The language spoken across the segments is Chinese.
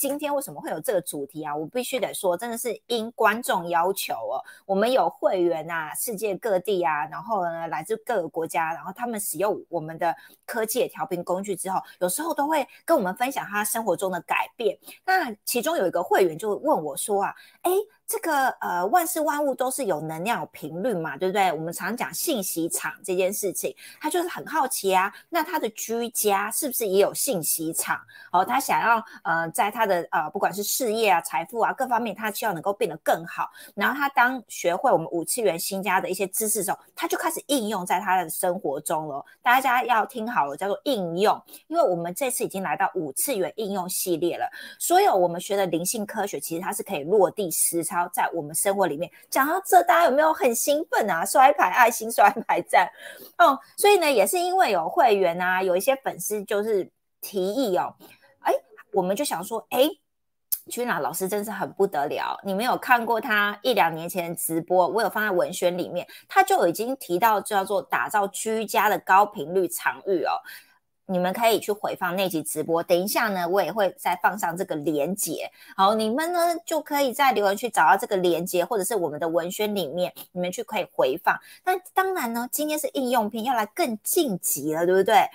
今天为什么会有这个主题啊？我必须得说，真的是因观众要求哦。我们有会员啊，世界各地啊，然后呢，来自各个国家，然后他们使用我们的科技调频工具之后，有时候都会跟我们分享他生活中的改变。那其中有一个会员就问我说啊，哎。这个呃，万事万物都是有能量、有频率嘛，对不对？我们常讲信息场这件事情，他就是很好奇啊。那他的居家是不是也有信息场？哦，他想要呃，在他的呃，不管是事业啊、财富啊各方面，他希望能够变得更好。然后他当学会我们五次元新家的一些知识的时候，他就开始应用在他的生活中了。大家要听好了，叫做应用，因为我们这次已经来到五次元应用系列了。所有我们学的灵性科学，其实它是可以落地实操。在我们生活里面讲到这，大家有没有很兴奋啊？摔牌爱心，摔牌赞，哦，所以呢，也是因为有会员啊，有一些粉丝就是提议哦，哎，我们就想说，哎，君娜老师真是很不得了，你没有看过他一两年前直播，我有放在文宣里面，他就已经提到叫做打造居家的高频率场域哦。你们可以去回放那集直播，等一下呢，我也会再放上这个连接。好，你们呢就可以在留言区找到这个连接，或者是我们的文宣里面，你们去可以回放。但当然呢，今天是应用篇，要来更晋级了，对不对？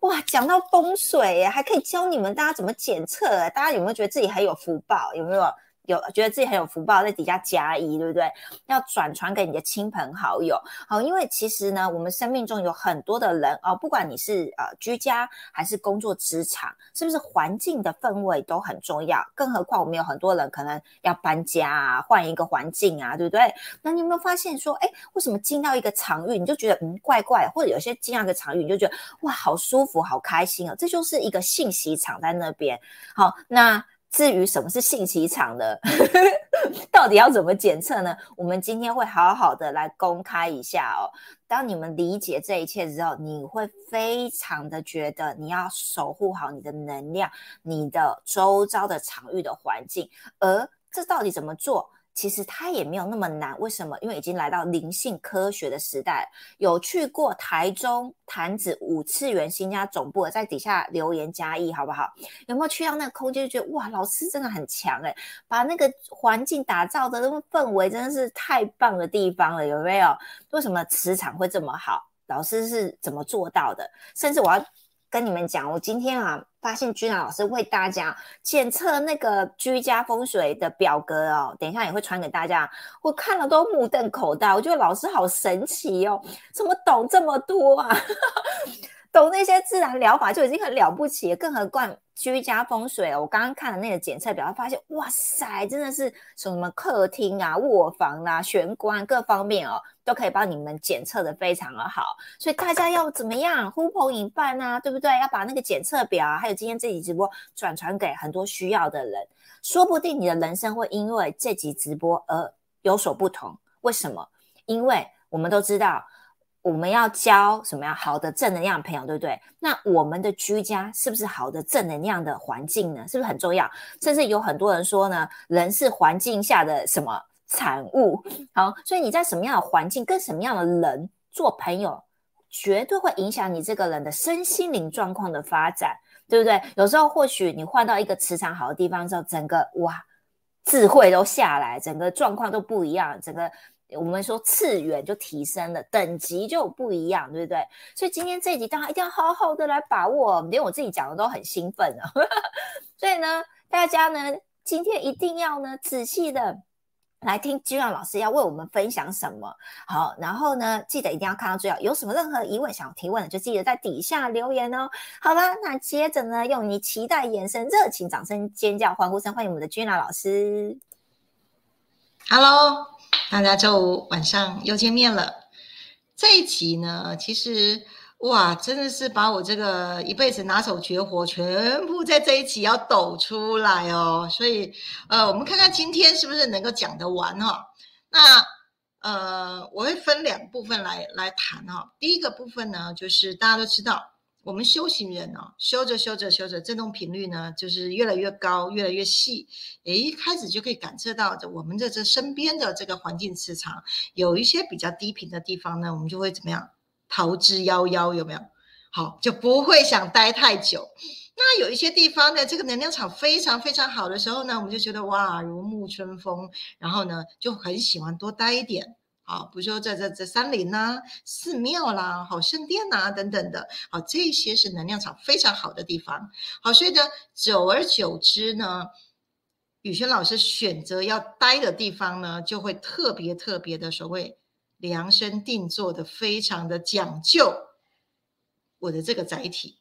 哇，讲到风水，还可以教你们大家怎么检测。大家有没有觉得自己很有福报？有没有？有觉得自己很有福报，在底下加一，对不对？要转传给你的亲朋好友，好，因为其实呢，我们生命中有很多的人哦，不管你是呃居家还是工作职场，是不是环境的氛围都很重要？更何况我们有很多人可能要搬家啊，换一个环境啊，对不对？那你有没有发现说，哎，为什么进到一个场域，你就觉得嗯怪怪，或者有些进到一个场域，你就觉得哇好舒服，好开心啊？这就是一个信息场在那边。好，那。至于什么是信息场的，到底要怎么检测呢？我们今天会好好的来公开一下哦。当你们理解这一切之后，你会非常的觉得你要守护好你的能量，你的周遭的场域的环境。而这到底怎么做？其实它也没有那么难，为什么？因为已经来到灵性科学的时代。有去过台中潭子五次元新家总部，在底下留言加一，好不好？有没有去到那个空间，就觉得哇，老师真的很强诶，把那个环境打造的那个氛围真的是太棒的地方了，有没有？为什么磁场会这么好？老师是怎么做到的？甚至我要。跟你们讲，我今天啊发现君然老师为大家检测那个居家风水的表格哦，等一下也会传给大家。我看了都目瞪口呆，我觉得老师好神奇哦，怎么懂这么多啊？懂那些自然疗法就已经很了不起，更何况居家风水哦。我刚刚看了那个检测表，发现哇塞，真的是什么客厅啊、卧房啊、玄关各方面哦，都可以帮你们检测的非常的好。所以大家要怎么样呼朋引伴啊，对不对？要把那个检测表，还有今天这集直播转传给很多需要的人，说不定你的人生会因为这集直播而有所不同。为什么？因为我们都知道。我们要交什么样好的正能量朋友，对不对？那我们的居家是不是好的正能量的环境呢？是不是很重要？甚至有很多人说呢，人是环境下的什么产物？好，所以你在什么样的环境，跟什么样的人做朋友，绝对会影响你这个人的身心灵状况的发展，对不对？有时候或许你换到一个磁场好的地方之后，整个哇，智慧都下来，整个状况都不一样，整个。我们说次元就提升了，等级就不一样，对不对？所以今天这一集大家一定要好好的来把握，连我自己讲的都很兴奋啊。所以呢，大家呢今天一定要呢仔细的来听金亮老师要为我们分享什么。好，然后呢记得一定要看到最后，有什么任何疑问想要提问的，就记得在底下留言哦。好吧，那接着呢，用你期待眼神、热情掌声、尖叫、欢呼声，欢迎我们的君娜老师。Hello。大家周五晚上又见面了。这一集呢，其实哇，真的是把我这个一辈子拿手绝活全部在这一集要抖出来哦。所以，呃，我们看看今天是不是能够讲得完哈。那呃，我会分两部分来来谈哈。第一个部分呢，就是大家都知道。我们修行人哦，修着修着修着，振动频率呢，就是越来越高，越来越细。诶，一开始就可以感测到的，我们的这身边的这个环境磁场有一些比较低频的地方呢，我们就会怎么样？逃之夭夭，有没有？好就不会想待太久。那有一些地方呢，这个能量场非常非常好的时候呢，我们就觉得哇，如沐春风，然后呢就很喜欢多待一点。啊，比如说在这这山林呐、寺庙啦、好圣殿呐等等的，好，这些是能量场非常好的地方。好，所以呢，久而久之呢，宇轩老师选择要待的地方呢，就会特别特别的所谓量身定做的，非常的讲究我的这个载体。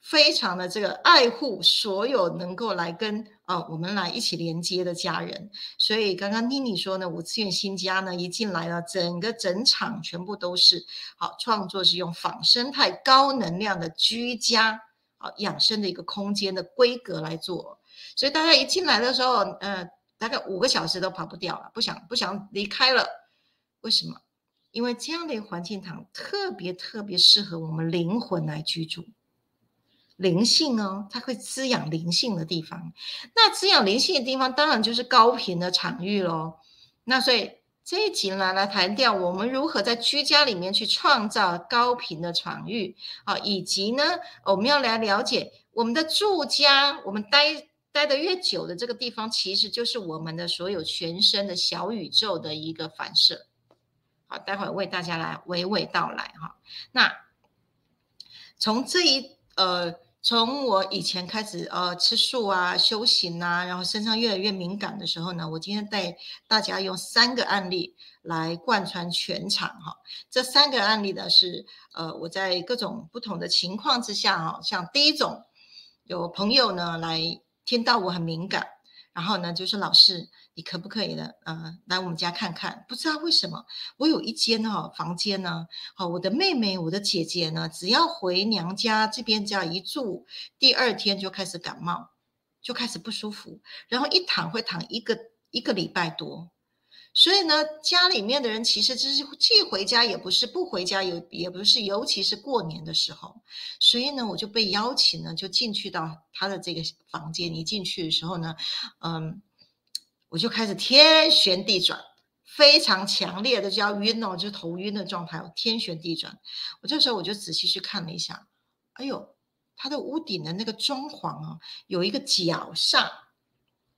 非常的这个爱护所有能够来跟啊我们来一起连接的家人，所以刚刚妮妮说呢，五次元新家呢一进来了，整个整场全部都是好创作，是用仿生态高能量的居家啊养生的一个空间的规格来做，所以大家一进来的时候，呃，大概五个小时都跑不掉了，不想不想离开了，为什么？因为这样的一个环境堂特别特别适合我们灵魂来居住。灵性哦，它会滋养灵性的地方。那滋养灵性的地方，当然就是高频的场域喽。那所以这一集呢，来谈掉我们如何在居家里面去创造高频的场域啊，以及呢，我们要来了解我们的住家，我们待待的越久的这个地方，其实就是我们的所有全身的小宇宙的一个反射。好，待会儿为大家来娓娓道来哈。那从这一呃。从我以前开始，呃，吃素啊，修行啊，然后身上越来越敏感的时候呢，我今天带大家用三个案例来贯穿全场哈。这三个案例呢是，呃，我在各种不同的情况之下哈，像第一种，有朋友呢来听到我很敏感，然后呢就是老师。你可不可以呢？呃，来我们家看看。不知道为什么，我有一间哈房间呢。好，我的妹妹、我的姐姐呢，只要回娘家这边只要一住，第二天就开始感冒，就开始不舒服，然后一躺会躺一个一个礼拜多。所以呢，家里面的人其实就是既回家也不是，不回家也也不是，尤其是过年的时候。所以呢，我就被邀请呢，就进去到他的这个房间。一进去的时候呢，嗯。我就开始天旋地转，非常强烈的就要晕哦，就头晕的状态，天旋地转。我这时候我就仔细去看了一下，哎呦，它的屋顶的那个装潢啊，有一个角煞，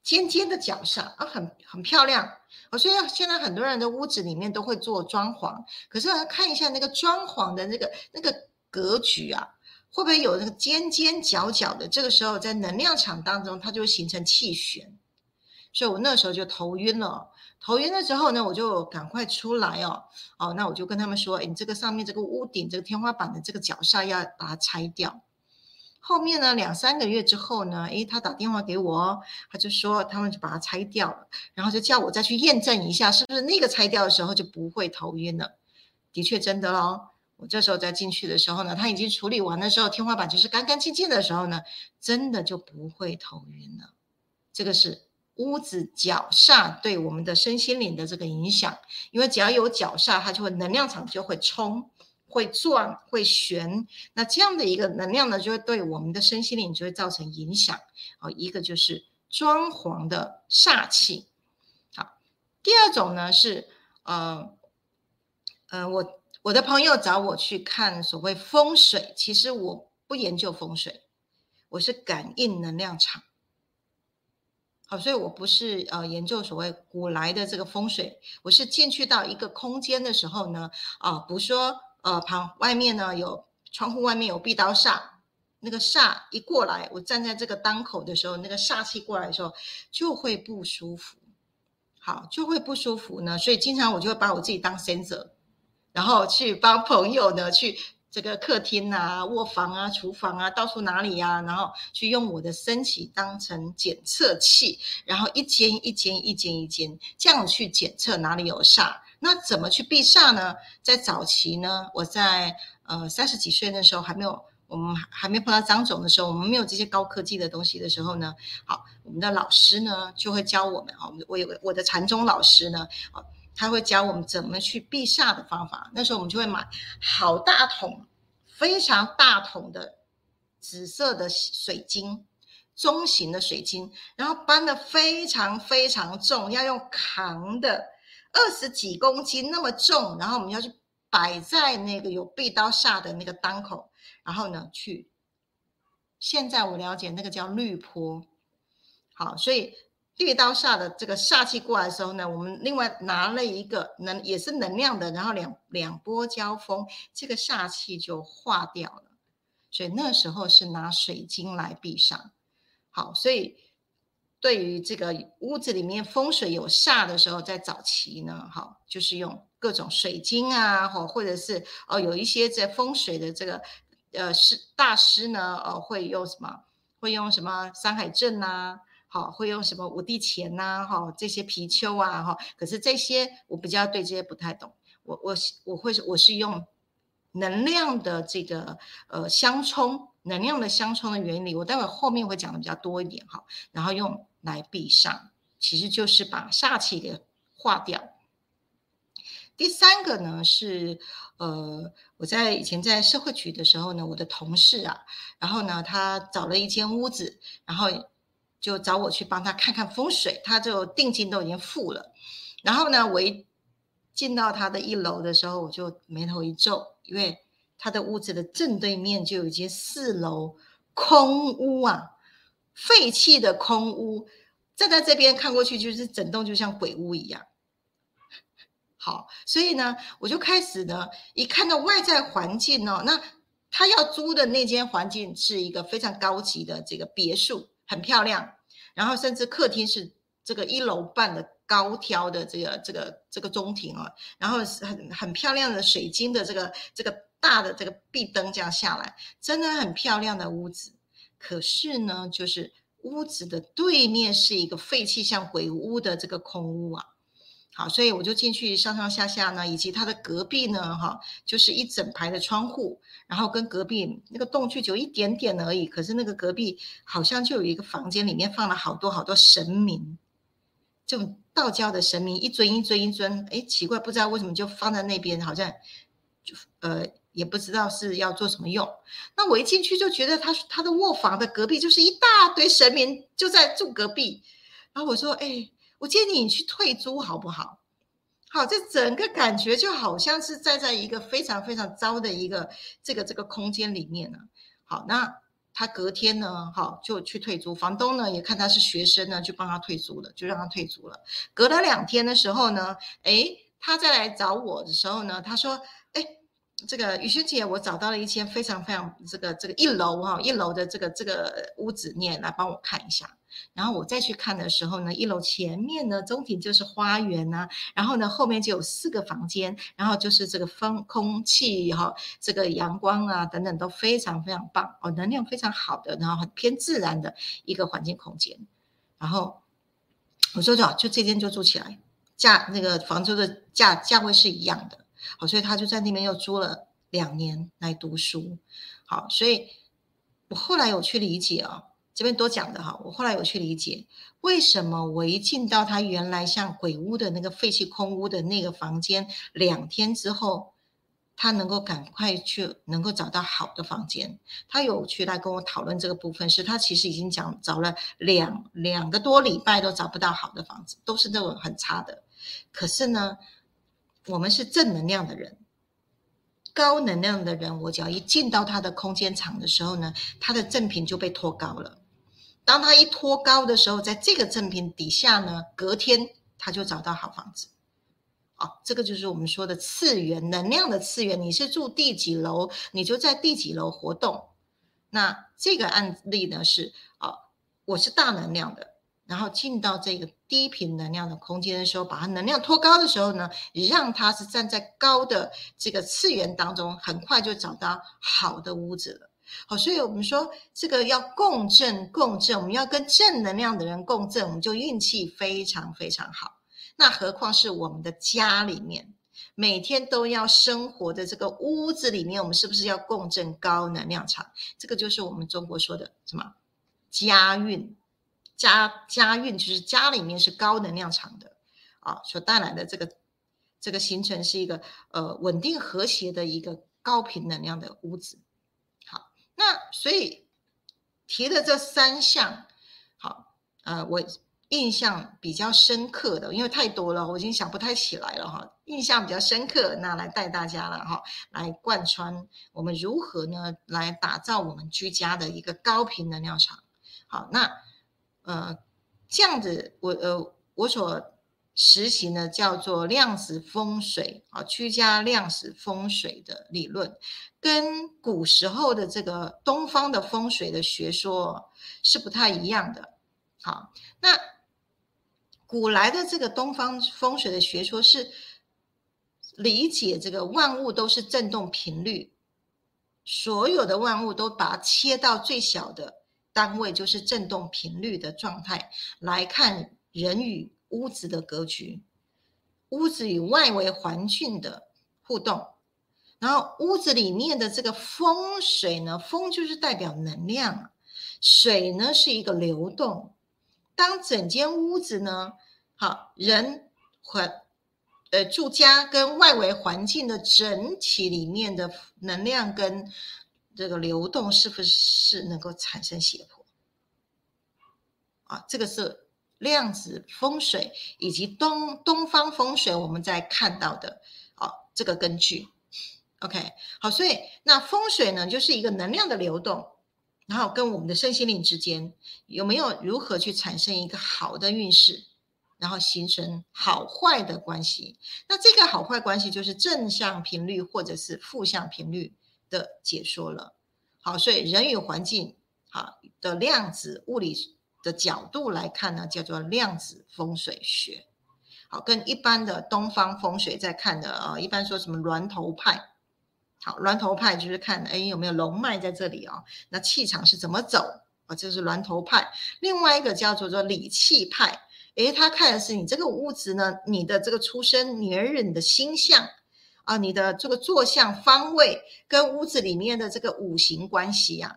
尖尖的角煞啊，很很漂亮。我虽然现在很多人的屋子里面都会做装潢，可是看一下那个装潢的那个那个格局啊，会不会有那个尖尖角角的？这个时候在能量场当中，它就会形成气旋。所以我那时候就头晕了，头晕了之后呢，我就赶快出来哦，哦，那我就跟他们说，哎，你这个上面这个屋顶这个天花板的这个角煞要把它拆掉。后面呢，两三个月之后呢，诶，他打电话给我，他就说他们就把它拆掉了，然后就叫我再去验证一下，是不是那个拆掉的时候就不会头晕了。的确真的咯。我这时候再进去的时候呢，他已经处理完的时候，天花板就是干干净净的时候呢，真的就不会头晕了。这个是。屋子角煞对我们的身心灵的这个影响，因为只要有角煞，它就会能量场就会冲、会转、会旋。那这样的一个能量呢，就会对我们的身心灵就会造成影响。哦，一个就是装潢的煞气。好，第二种呢是呃呃，我我的朋友找我去看所谓风水，其实我不研究风水，我是感应能量场。好，所以我不是呃研究所谓古来的这个风水，我是进去到一个空间的时候呢，啊，不如说呃旁外面呢有窗户外面有壁刀煞，那个煞一过来，我站在这个当口的时候，那个煞气过来的时候就会不舒服，好就会不舒服呢，所以经常我就会把我自己当先者，然后去帮朋友呢去。这个客厅啊、卧房啊、厨房啊，到处哪里呀？然后去用我的身体当成检测器，然后一间一间、一间一间这样去检测哪里有煞。那怎么去避煞呢？在早期呢，我在呃三十几岁那时候还没有，我们还没碰到张总的时候，我们没有这些高科技的东西的时候呢，好，我们的老师呢就会教我们啊，我有我的禅宗老师呢，啊。他会教我们怎么去避煞的方法。那时候我们就会买好大桶、非常大桶的紫色的水晶，中型的水晶，然后搬的非常非常重，要用扛的，二十几公斤那么重，然后我们要去摆在那个有壁刀煞的那个当口，然后呢去。现在我了解那个叫绿坡，好，所以绿刀煞的这个煞气过来的时候呢，我们另外拿了一个能也是能量的，然后两两波交锋，这个煞气就化掉了。所以那时候是拿水晶来避煞。好，所以对于这个屋子里面风水有煞的时候，在早期呢，好，就是用各种水晶啊，或或者是哦有一些在风水的这个。呃，师大师呢，呃，会用什么？会用什么山海镇呐？好，会用什么五帝钱呐？哈，这些貔貅啊，哈。可是这些我比较对这些不太懂。我我我会我是用能量的这个呃相冲，能量的相冲的原理，我待会后面会讲的比较多一点哈。然后用来避煞，其实就是把煞气给化掉。第三个呢是，呃，我在以前在社会局的时候呢，我的同事啊，然后呢，他找了一间屋子，然后就找我去帮他看看风水，他就定金都已经付了，然后呢，我一进到他的一楼的时候，我就眉头一皱，因为他的屋子的正对面就有一间四楼空屋啊，废弃的空屋，站在这边看过去，就是整栋就像鬼屋一样。好，所以呢，我就开始呢，一看到外在环境哦，那他要租的那间环境是一个非常高级的这个别墅，很漂亮，然后甚至客厅是这个一楼半的高挑的这个这个这个中庭哦，然后是很很漂亮的水晶的这个这个大的这个壁灯这样下来，真的很漂亮的屋子。可是呢，就是屋子的对面是一个废弃像鬼屋的这个空屋啊。好，所以我就进去上上下下呢，以及它的隔壁呢，哈，就是一整排的窗户，然后跟隔壁那个洞距就一点点而已。可是那个隔壁好像就有一个房间，里面放了好多好多神明，这种道教的神明，一尊一尊一尊。哎，奇怪，不知道为什么就放在那边，好像就呃也不知道是要做什么用。那我一进去就觉得他他的卧房的隔壁就是一大堆神明就在住隔壁，然后我说，哎。我建议你去退租好不好？好，这整个感觉就好像是在在一个非常非常糟的一个这个这个空间里面呢。好，那他隔天呢，好就去退租，房东呢也看他是学生呢，就帮他退租了，就让他退租了。隔了两天的时候呢，哎，他再来找我的时候呢，他说，这个雨萱姐，我找到了一间非常非常这个这个一楼哈，一楼的这个这个屋子，你也来帮我看一下。然后我再去看的时候呢，一楼前面呢，中庭就是花园呐，然后呢，后面就有四个房间，然后就是这个风空气哈，这个阳光啊等等都非常非常棒哦，能量非常好的，然后很偏自然的一个环境空间。然后我说就就这间就住起来，价那个房租的价价位是一样的，好，所以他就在那边又租了两年来读书。好，所以我后来有去理解啊。这边多讲的哈，我后来有去理解，为什么我一进到他原来像鬼屋的那个废弃空屋的那个房间，两天之后，他能够赶快去能够找到好的房间。他有去来跟我讨论这个部分，是他其实已经讲找了两两个多礼拜都找不到好的房子，都是那种很差的。可是呢，我们是正能量的人。高能量的人，我只要一进到他的空间场的时候呢，他的正品就被托高了。当他一托高的时候，在这个正品底下呢，隔天他就找到好房子。哦，这个就是我们说的次元能量的次元。你是住第几楼，你就在第几楼活动。那这个案例呢是，哦，我是大能量的，然后进到这个低频能量的空间的时候，把它能量托高的时候呢，让它是站在高的这个次元当中，很快就找到好的屋子了。好，所以我们说这个要共振，共振，我们要跟正能量的人共振，我们就运气非常非常好。那何况是我们的家里面，每天都要生活的这个屋子里面，我们是不是要共振高能量场？这个就是我们中国说的什么家运，家家运就是家里面是高能量场的啊，所带来的这个这个形成是一个呃稳定和谐的一个高频能量的屋子。好那所以提的这三项，好，呃，我印象比较深刻的，因为太多了，我已经想不太起来了哈。印象比较深刻，那来带大家了哈，来贯穿我们如何呢，来打造我们居家的一个高频能量场。好，那呃这样子，我呃我所实行的叫做量子风水啊，居家量子风水的理论，跟古时候的这个东方的风水的学说是不太一样的。好，那。古来的这个东方风水的学说是理解这个万物都是振动频率，所有的万物都把它切到最小的单位，就是振动频率的状态来看人与屋子的格局，屋子与外围环境的互动，然后屋子里面的这个风水呢，风就是代表能量，水呢是一个流动。当整间屋子呢，好人环，呃，住家跟外围环境的整体里面的能量跟这个流动，是不是能够产生斜坡？啊，这个是量子风水以及东东方风水我们在看到的，啊，这个根据。OK，好，所以那风水呢，就是一个能量的流动。然后跟我们的身心灵之间有没有如何去产生一个好的运势，然后形成好坏的关系？那这个好坏关系就是正向频率或者是负向频率的解说了。好，所以人与环境好的量子物理的角度来看呢，叫做量子风水学。好，跟一般的东方风水在看的啊，一般说什么峦头派。好，峦头派就是看，哎，有没有龙脉在这里啊？那气场是怎么走啊？这是峦头派。另外一个叫做做理气派，哎，他看的是你这个屋子呢，你的这个出生年日、你的星象啊，你的这个坐向方位跟屋子里面的这个五行关系呀，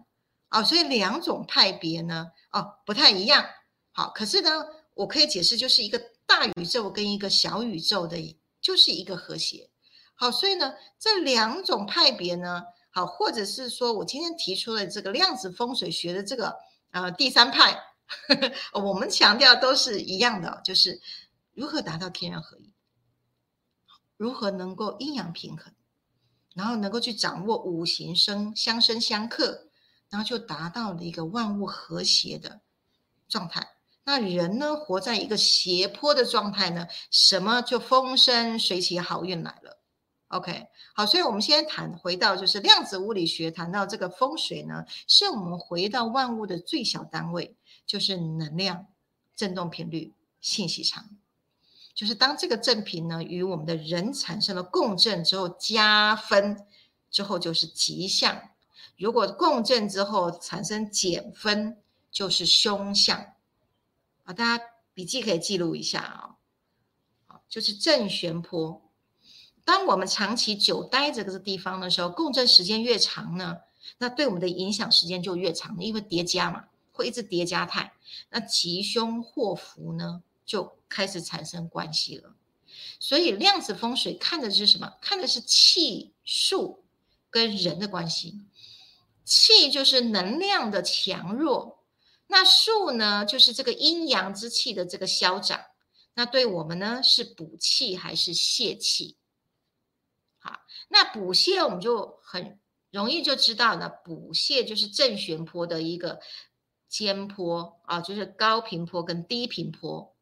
啊，所以两种派别呢，哦，不太一样。好，可是呢，我可以解释，就是一个大宇宙跟一个小宇宙的，就是一个和谐。好，所以呢，这两种派别呢，好，或者是说我今天提出了这个量子风水学的这个呃第三派呵呵，我们强调都是一样的，就是如何达到天人合一，如何能够阴阳平衡，然后能够去掌握五行生相生相克，然后就达到了一个万物和谐的状态。那人呢，活在一个斜坡的状态呢，什么就风生水起，好运来了。OK，好，所以我们先谈回到就是量子物理学，谈到这个风水呢，是我们回到万物的最小单位，就是能量、振动频率、信息场，就是当这个正频呢与我们的人产生了共振之后，加分之后就是吉象；如果共振之后产生减分，就是凶相。啊，大家笔记可以记录一下啊，好，就是正弦波。当我们长期久待这个地方的时候，共振时间越长呢，那对我们的影响时间就越长，因为叠加嘛，会一直叠加态，那吉凶祸福呢就开始产生关系了。所以量子风水看的是什么？看的是气数跟人的关系。气就是能量的强弱，那数呢就是这个阴阳之气的这个消长。那对我们呢是补气还是泄气？好那补泻我们就很容易就知道了，补泻就是正弦波的一个尖坡啊，就是高频坡跟低频坡。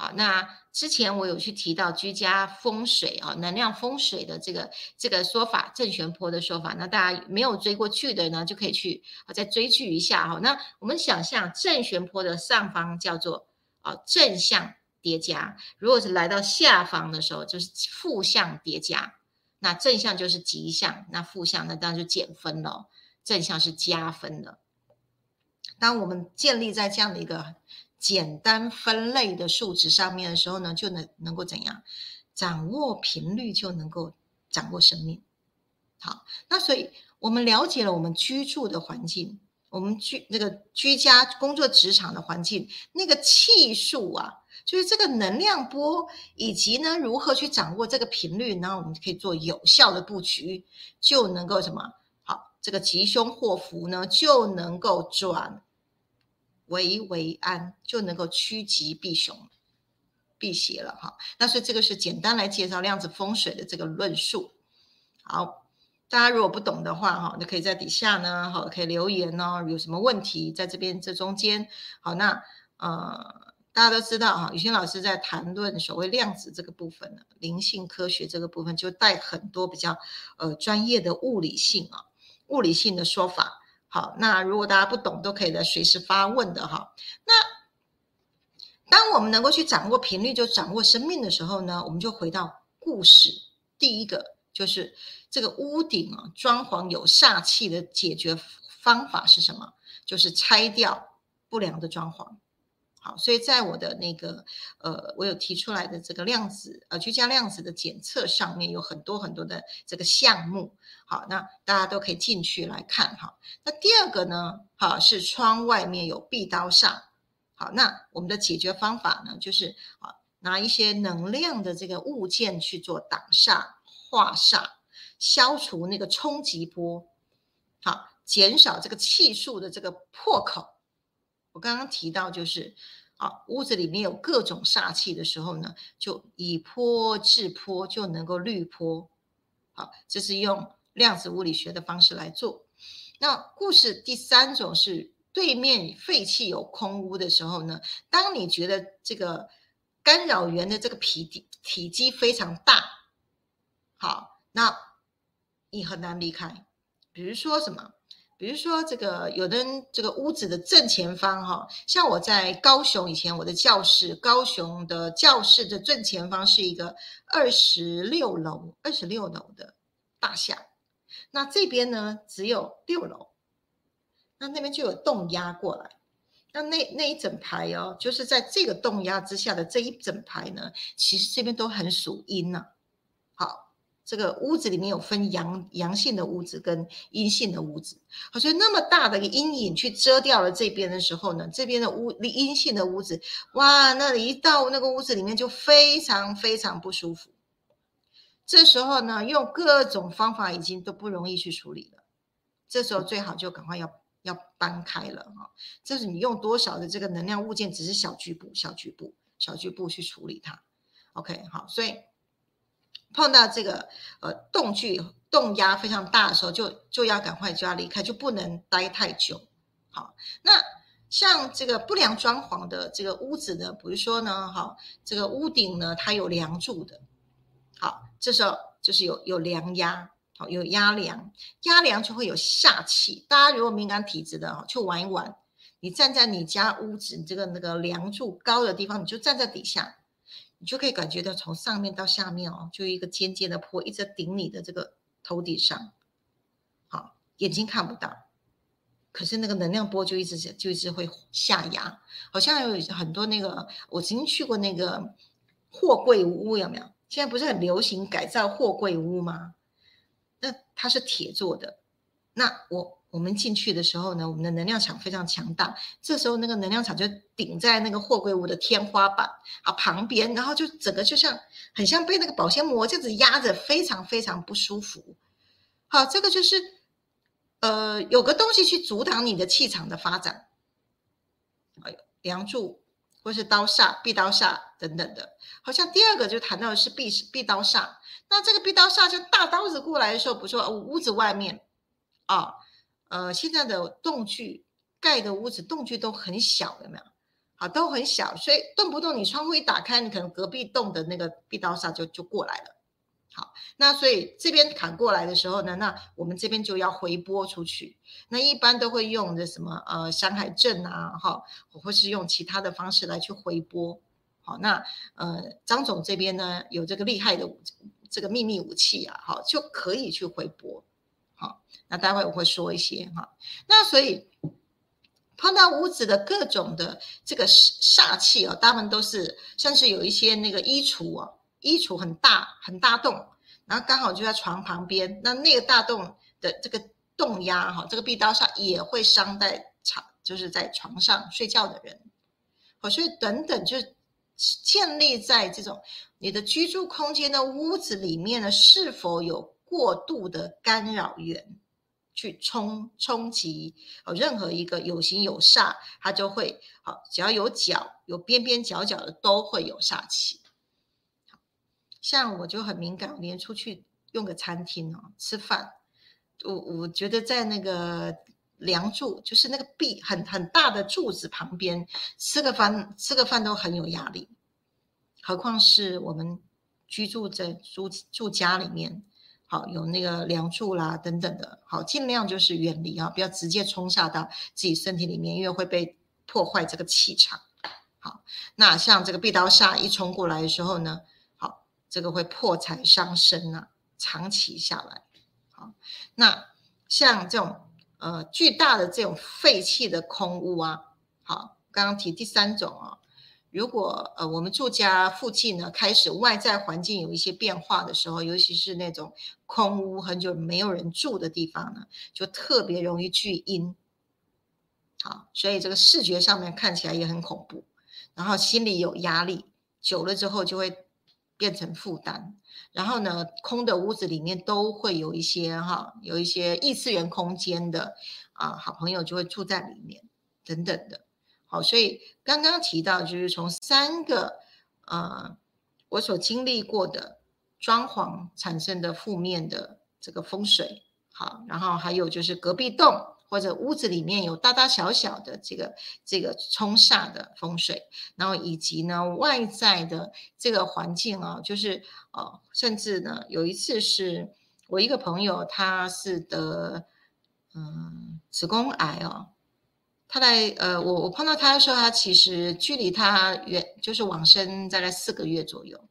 好，那之前我有去提到居家风水啊，能量风水的这个这个说法，正弦坡的说法。那大家没有追过去的呢，就可以去啊再追剧一下哈。那我们想象正弦坡的上方叫做啊正向叠加，如果是来到下方的时候，就是负向叠加。那正向就是吉向，那负向那当然就减分了。正向是加分的。当我们建立在这样的一个简单分类的数值上面的时候呢，就能能够怎样掌握频率，就能够掌握生命。好，那所以我们了解了我们居住的环境，我们居那个居家工作职场的环境，那个气数啊。就是这个能量波，以及呢如何去掌握这个频率，然后我们可以做有效的布局，就能够什么好？这个吉凶祸福呢就能够转为为安，就能够趋吉避凶、避邪了哈。那所以这个是简单来介绍量子风水的这个论述。好，大家如果不懂的话哈，那可以在底下呢，好可以留言哦。有什么问题，在这边这中间，好那呃。大家都知道哈，雨欣老师在谈论所谓量子这个部分呢，灵性科学这个部分就带很多比较呃专业的物理性啊，物理性的说法。好，那如果大家不懂，都可以来随时发问的哈。那当我们能够去掌握频率，就掌握生命的时候呢，我们就回到故事。第一个就是这个屋顶啊，装潢有煞气的解决方法是什么？就是拆掉不良的装潢。好，所以在我的那个呃，我有提出来的这个量子呃居家量子的检测上面有很多很多的这个项目。好，那大家都可以进去来看哈。那第二个呢，好是窗外面有壁刀煞。好，那我们的解决方法呢，就是啊拿一些能量的这个物件去做挡煞、化煞，消除那个冲击波，好，减少这个气数的这个破口。我刚刚提到，就是啊，屋子里面有各种煞气的时候呢，就以坡制坡，就能够滤坡。好，这是用量子物理学的方式来做。那故事第三种是对面废弃有空屋的时候呢，当你觉得这个干扰源的这个体体体积非常大，好，那你很难离开。比如说什么？比如说，这个有的人这个屋子的正前方，哈，像我在高雄以前，我的教室，高雄的教室的正前方是一个二十六楼、二十六楼的大厦，那这边呢只有六楼，那那边就有洞压过来，那那那一整排哦，就是在这个洞压之下的这一整排呢，其实这边都很属阴呐，好。这个屋子里面有分阳阳性的屋子跟阴性的屋子，好，所以那么大的一个阴影去遮掉了这边的时候呢，这边的屋阴性的屋子，哇，那一到那个屋子里面就非常非常不舒服。这时候呢，用各种方法已经都不容易去处理了，这时候最好就赶快要要搬开了哈。这是你用多少的这个能量物件，只是小局部、小局部、小局部去处理它。OK，好，所以。碰到这个呃动距动压非常大的时候，就就要赶快就要离开，就不能待太久。好，那像这个不良装潢的这个屋子呢，比如说呢，哈，这个屋顶呢它有梁柱的，好，这时候就是有有凉压，好有压凉，压凉就会有煞气。大家如果敏感体质的哦，去玩一玩，你站在你家屋子这个那个梁柱高的地方，你就站在底下。你就可以感觉到从上面到下面哦，就一个尖尖的坡一直顶你的这个头顶上，好，眼睛看不到，可是那个能量波就一直就一直会下压，好像有很多那个我曾经去过那个货柜屋，有没有？现在不是很流行改造货柜屋吗？那它是铁做的，那我。我们进去的时候呢，我们的能量场非常强大。这时候那个能量场就顶在那个货柜屋的天花板啊旁边，然后就整个就像很像被那个保鲜膜这样子压着，非常非常不舒服。好，这个就是呃有个东西去阻挡你的气场的发展，哎，梁柱或是刀煞、壁刀煞等等的。好像第二个就谈到的是壁壁刀煞。那这个壁刀煞就大刀子过来的时候，比如说屋子外面啊。呃，现在的洞距盖的屋子洞距都很小，有没有？好，都很小，所以动不动你窗户一打开，你可能隔壁洞的那个壁刀煞就就过来了。好，那所以这边砍过来的时候呢，那我们这边就要回拨出去。那一般都会用的什么呃山海镇啊，哈，或是用其他的方式来去回拨。好，那呃张总这边呢有这个厉害的这个秘密武器啊，好就可以去回拨。好，那待会我会说一些哈。那所以碰到屋子的各种的这个煞气哦，大部分都是像是有一些那个衣橱哦，衣橱很大很大洞，然后刚好就在床旁边，那那个大洞的这个洞压哈，这个壁刀煞也会伤在床，就是在床上睡觉的人。哦，所以等等就建立在这种你的居住空间的屋子里面呢，是否有。过度的干扰源，去冲冲击哦，任何一个有形有煞，它就会好，只要有角有边边角角的都会有煞气。像我就很敏感，连出去用个餐厅哦吃饭，我我觉得在那个梁柱，就是那个壁很很大的柱子旁边吃个饭吃个饭都很有压力，何况是我们居住在住住家里面。好，有那个梁柱啦等等的，好，尽量就是远离啊，不要直接冲下到自己身体里面，因为会被破坏这个气场。好，那像这个壁刀煞一冲过来的时候呢，这个会破财伤身呐，长期下来。好，那像这种呃巨大的这种废弃的空屋啊，好，刚刚提第三种啊。如果呃我们住家附近呢开始外在环境有一些变化的时候，尤其是那种空屋很久没有人住的地方呢，就特别容易聚阴。好，所以这个视觉上面看起来也很恐怖，然后心里有压力，久了之后就会变成负担。然后呢，空的屋子里面都会有一些哈，有一些异次元空间的啊好朋友就会住在里面等等的。好，所以刚刚提到就是从三个呃我所经历过的装潢产生的负面的这个风水，好，然后还有就是隔壁栋或者屋子里面有大大小小的这个这个冲煞的风水，然后以及呢外在的这个环境啊，就是呃甚至呢有一次是我一个朋友他是得嗯子宫癌哦。他在呃，我我碰到他的时候，他其实距离他远就是往生大概四个月左右。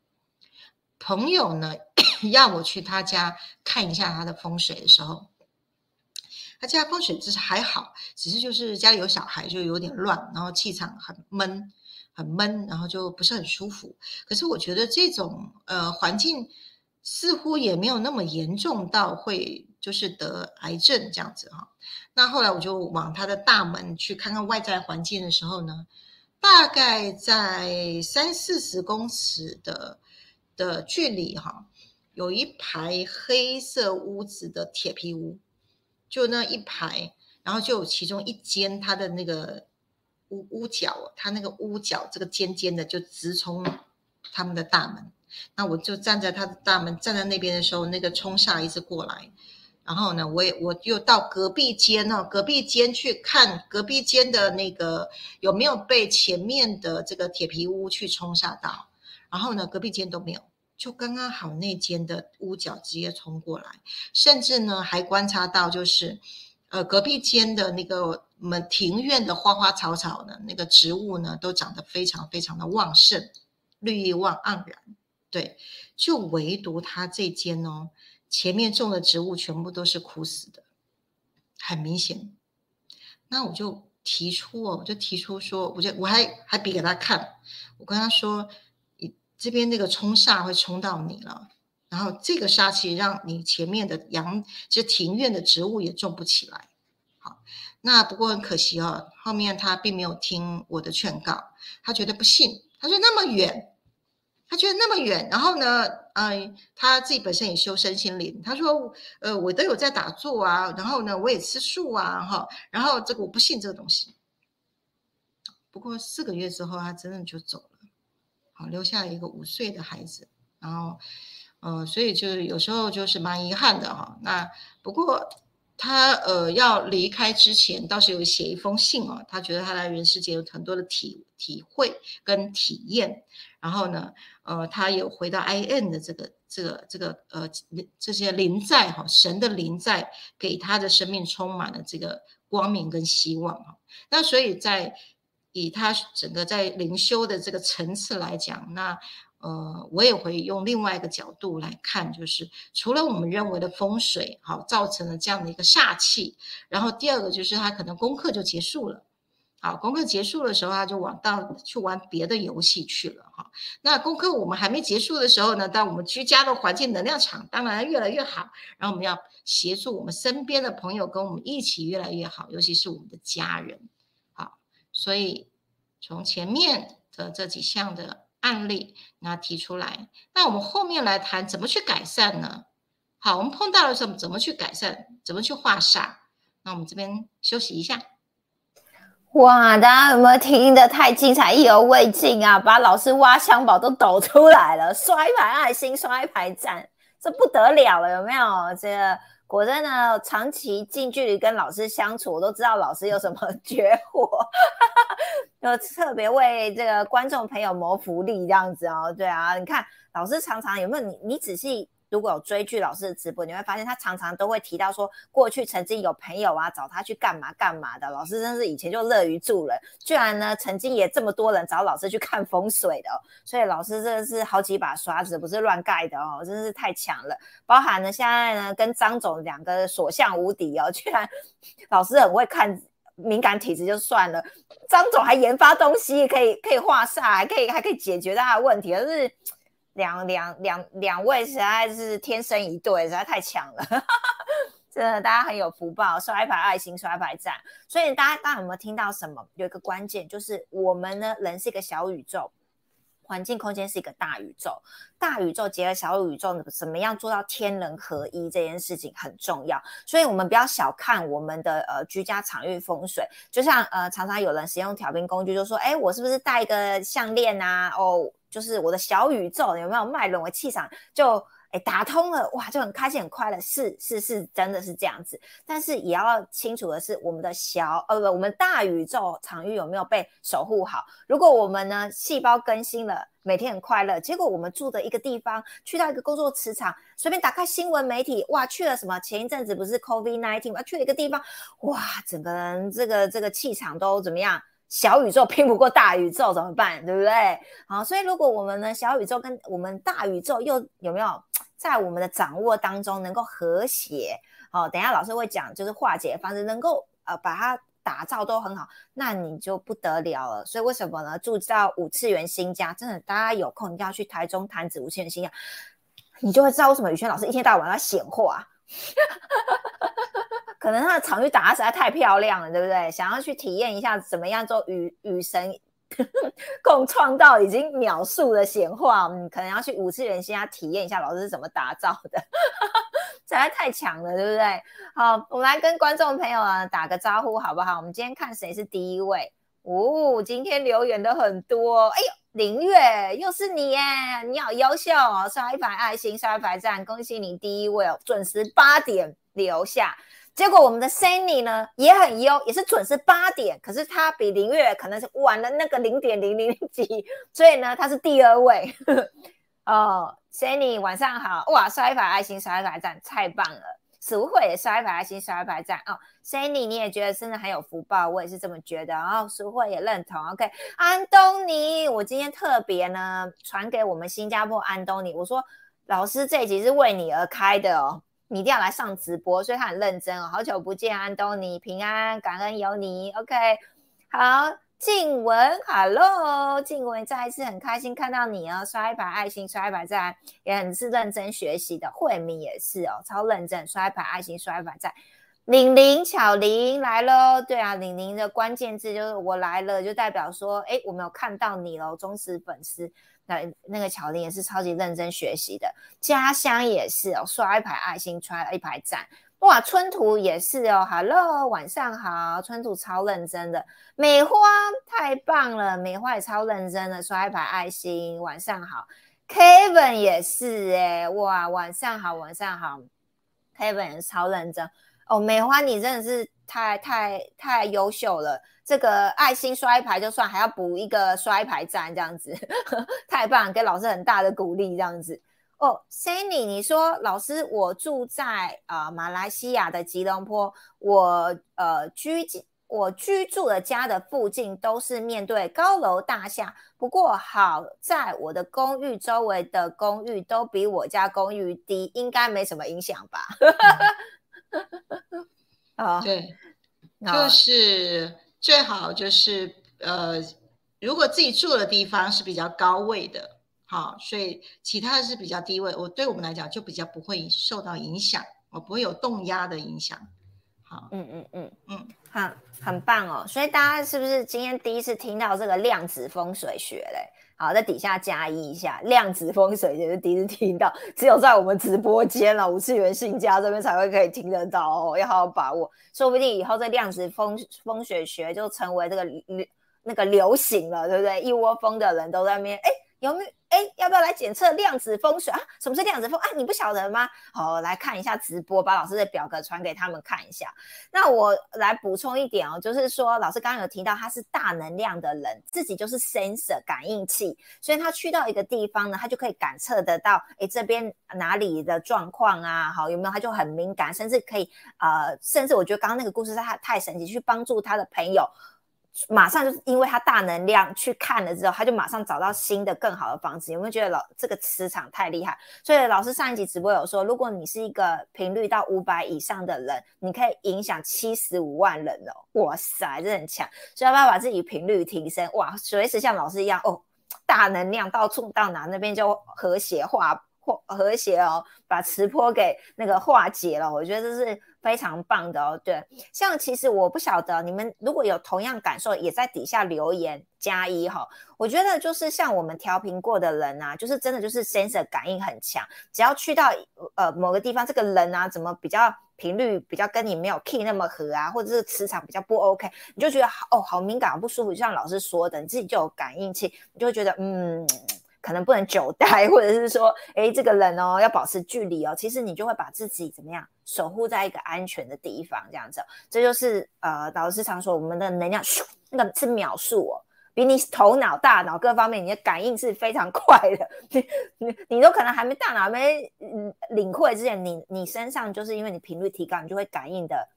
朋友呢 要我去他家看一下他的风水的时候，他家风水就是还好，只是就是家里有小孩就有点乱，然后气场很闷，很闷，然后就不是很舒服。可是我觉得这种呃环境似乎也没有那么严重到会就是得癌症这样子哈。那后来我就往他的大门去看看外在环境的时候呢，大概在三四十公尺的的距离哈，有一排黑色屋子的铁皮屋，就那一排，然后就有其中一间它的那个屋屋角，它那个屋角这个尖尖的就直冲他们的大门，那我就站在他的大门站在那边的时候，那个冲煞一直过来。然后呢，我也我又到隔壁间呢，隔壁间去看隔壁间的那个有没有被前面的这个铁皮屋去冲下到。然后呢，隔壁间都没有，就刚刚好那间的屋角直接冲过来，甚至呢还观察到就是，呃，隔壁间的那个门庭院的花花草草呢，那个植物呢都长得非常非常的旺盛，绿意旺盎然。对，就唯独他这间哦。前面种的植物全部都是枯死的，很明显。那我就提出哦，我就提出说，我就我还还比给他看，我跟他说，这边那个冲煞会冲到你了，然后这个煞气让你前面的阳就庭院的植物也种不起来。好，那不过很可惜哦，后面他并没有听我的劝告，他觉得不信，他说那么远。他觉得那么远，然后呢，嗯，他自己本身也修身心灵。他说，呃，我都有在打坐啊，然后呢，我也吃素啊，哈，然后这个我不信这个东西。不过四个月之后，他真的就走了，啊，留下了一个五岁的孩子。然后，嗯，所以就是有时候就是蛮遗憾的哈。那不过他呃要离开之前，倒是有写一封信哦，他觉得他来人世间有很多的体体会跟体验。然后呢，呃，他有回到 I N 的这个、这个、这个，呃，这些灵在哈，神的灵在给他的生命充满了这个光明跟希望哈。那所以在以他整个在灵修的这个层次来讲，那呃，我也会用另外一个角度来看，就是除了我们认为的风水好造成了这样的一个煞气，然后第二个就是他可能功课就结束了。好，功课结束的时候，他就往到去玩别的游戏去了哈。那功课我们还没结束的时候呢，当我们居家的环境能量场当然越来越好。然后我们要协助我们身边的朋友跟我们一起越来越好，尤其是我们的家人。所以从前面的这几项的案例那提出来，那我们后面来谈怎么去改善呢？好，我们碰到了什么，怎么去改善，怎么去化煞？那我们这边休息一下。哇，大家有没有听得太精彩，意犹未尽啊？把老师挖香宝都抖出来了，刷一排爱心，刷一排赞，这不得了了，有没有？这果真呢，长期近距离跟老师相处，我都知道老师有什么 绝活，就特别为这个观众朋友谋福利这样子哦。对啊，你看老师常常有没有你？你仔细。如果有追剧老师的直播，你会发现他常常都会提到说，过去曾经有朋友啊找他去干嘛干嘛的。老师真是以前就乐于助人，居然呢曾经也这么多人找老师去看风水的，所以老师真的是好几把刷子，不是乱盖的哦，真是太强了。包含呢现在呢跟张总两个所向无敌哦，居然老师很会看敏感体质就算了，张总还研发东西可以可以化煞，还可以还可以解决他的问题，而是。两两两两位实在是天生一对，实在太强了，真的，大家很有福报，刷一排爱心，刷一排赞。所以大家刚刚有没有听到什么？有一个关键就是我们呢，人是一个小宇宙，环境空间是一个大宇宙，大宇宙结合小宇宙，怎么样做到天人合一这件事情很重要。所以我们不要小看我们的呃居家场域风水，就像呃常常有人使用调频工具，就说，哎，我是不是戴一个项链啊？哦。就是我的小宇宙有没有脉轮？我气场就哎打通了，哇，就很开心很快乐。是是是，真的是这样子。但是也要清楚的是，我们的小呃不，我们大宇宙场域有没有被守护好？如果我们呢细胞更新了，每天很快乐，结果我们住的一个地方，去到一个工作磁场，随便打开新闻媒体，哇，去了什么？前一阵子不是 COVID nineteen 吗？去了一个地方，哇，整个人这个这个气场都怎么样？小宇宙拼不过大宇宙怎么办？对不对？好，所以如果我们呢，小宇宙跟我们大宇宙又有没有在我们的掌握当中能够和谐？好，等下老师会讲，就是化解方式，能够呃把它打造都很好，那你就不得了了。所以为什么呢？住到五次元新家，真的大家有空一定要去台中潭子五次元新家，你就会知道为什么宇轩老师一天到晚要显化。可能他的场域打的实在太漂亮了，对不对？想要去体验一下怎么样做与与神 共创到已经秒速的显化，你可能要去五次元先要体验一下老师是怎么打造的，实在太强了，对不对？好，我们来跟观众朋友啊打个招呼好不好？我们今天看谁是第一位哦，今天留言的很多，哎呦，林月又是你耶，你好优秀哦，刷一排爱心，刷一排赞，恭喜你第一位哦，准时八点留下。结果我们的 Sunny 呢也很优，也是准时八点，可是他比林月可能是晚了那个零点零零几，所以呢他是第二位。哦，Sunny 晚上好，哇，刷一排爱心，刷一排赞，太棒了。史无慧也刷一排爱心，刷一排赞。哦，Sunny 你也觉得真的很有福报，我也是这么觉得。然后史无慧也认同。OK，安东尼，我今天特别呢传给我们新加坡安东尼，我说老师这一集是为你而开的哦。你一定要来上直播，所以他很认真哦。好久不见，安东尼，平安，感恩有你。OK，好，静文，Hello，静文，再一次很开心看到你哦，刷一排爱心，刷一排赞，也很是认真学习的。慧敏也是哦，超认真，刷一排爱心，刷一排赞。玲玲，巧玲来喽，对啊，玲玲的关键字就是我来了，就代表说，哎，我没有看到你喽，忠实粉丝。那那个巧玲也是超级认真学习的，家乡也是哦，刷一排爱心，刷一排赞，哇，春图也是哦，Hello，晚上好，春图超认真的，美花太棒了，美花也超认真的，刷一排爱心，晚上好，Kevin 也是哎，哇，晚上好，晚上好，Kevin 也是超认真。哦，美花你真的是太太太优秀了。这个爱心刷一排就算，还要补一个刷一排赞，这样子 太棒，给老师很大的鼓励，这样子哦。Sunny，你说老师，我住在啊马来西亚的吉隆坡，我呃居我居住的家的附近都是面对高楼大厦，不过好在我的公寓周围的公寓都比我家公寓低，应该没什么影响吧？啊，对，就是。最好就是呃，如果自己住的地方是比较高位的，好，所以其他的是比较低位，我对我们来讲就比较不会受到影响，我不会有动压的影响。好，嗯嗯嗯嗯，很很棒哦。所以大家是不是今天第一次听到这个量子风水学嘞？好，在底下加一一下，量子风水也是第一次听到，只有在我们直播间了，五次元信家这边才会可以听得到哦，要好好把握，说不定以后这量子风风水学就成为这个流那个流行了，对不对？一窝蜂的人都在面，哎。有没有？哎，要不要来检测量子风水啊？什么是量子风啊？你不晓得吗？好，来看一下直播，把老师的表格传给他们看一下。那我来补充一点哦，就是说老师刚刚有提到他是大能量的人，自己就是 sensor 感应器，所以他去到一个地方呢，他就可以感测得到，哎，这边哪里的状况啊？好，有没有？他就很敏感，甚至可以呃，甚至我觉得刚刚那个故事他太神奇，去帮助他的朋友。马上就是因为他大能量去看了之后，他就马上找到新的更好的房子。有没有觉得老这个磁场太厉害？所以老师上一集直播有说，如果你是一个频率到五百以上的人，你可以影响七十五万人哦！哇塞，这很强。所以要不要把自己频率提升？哇，随时像老师一样哦，大能量到处到哪那边就和谐化。或和谐哦，把磁波给那个化解了，我觉得这是非常棒的哦。对，像其实我不晓得你们如果有同样感受，也在底下留言加一哈。我觉得就是像我们调频过的人啊，就是真的就是 sensor 感应很强，只要去到呃某个地方，这个人啊怎么比较频率比较跟你没有 key 那么合啊，或者是磁场比较不 OK，你就觉得哦好敏感不舒服，就像老师说的，你自己就有感应器，你就会觉得嗯。可能不能久待，或者是说，哎，这个人哦，要保持距离哦。其实你就会把自己怎么样守护在一个安全的地方，这样子。这就是呃，导师常说，我们的能量咻，那个是秒数哦，比你头脑、大脑各方面，你的感应是非常快的。你你你都可能还没大脑还没领会之前，你你身上就是因为你频率提高，你就会感应的，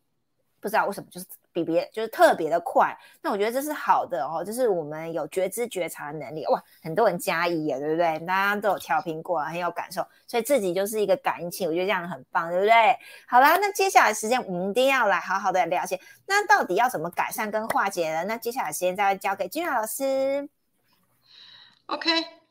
不知道为什么就是。比别就是特别的快，那我觉得这是好的哦，就是我们有觉知觉察的能力哇，很多人加一耶，对不对？大家都有调频过，很有感受，所以自己就是一个感应器，我觉得这样很棒，对不对？好啦，那接下来时间我们一定要来好好的了解，那到底要怎么改善跟化解呢？那接下来时间再交给金老师，OK。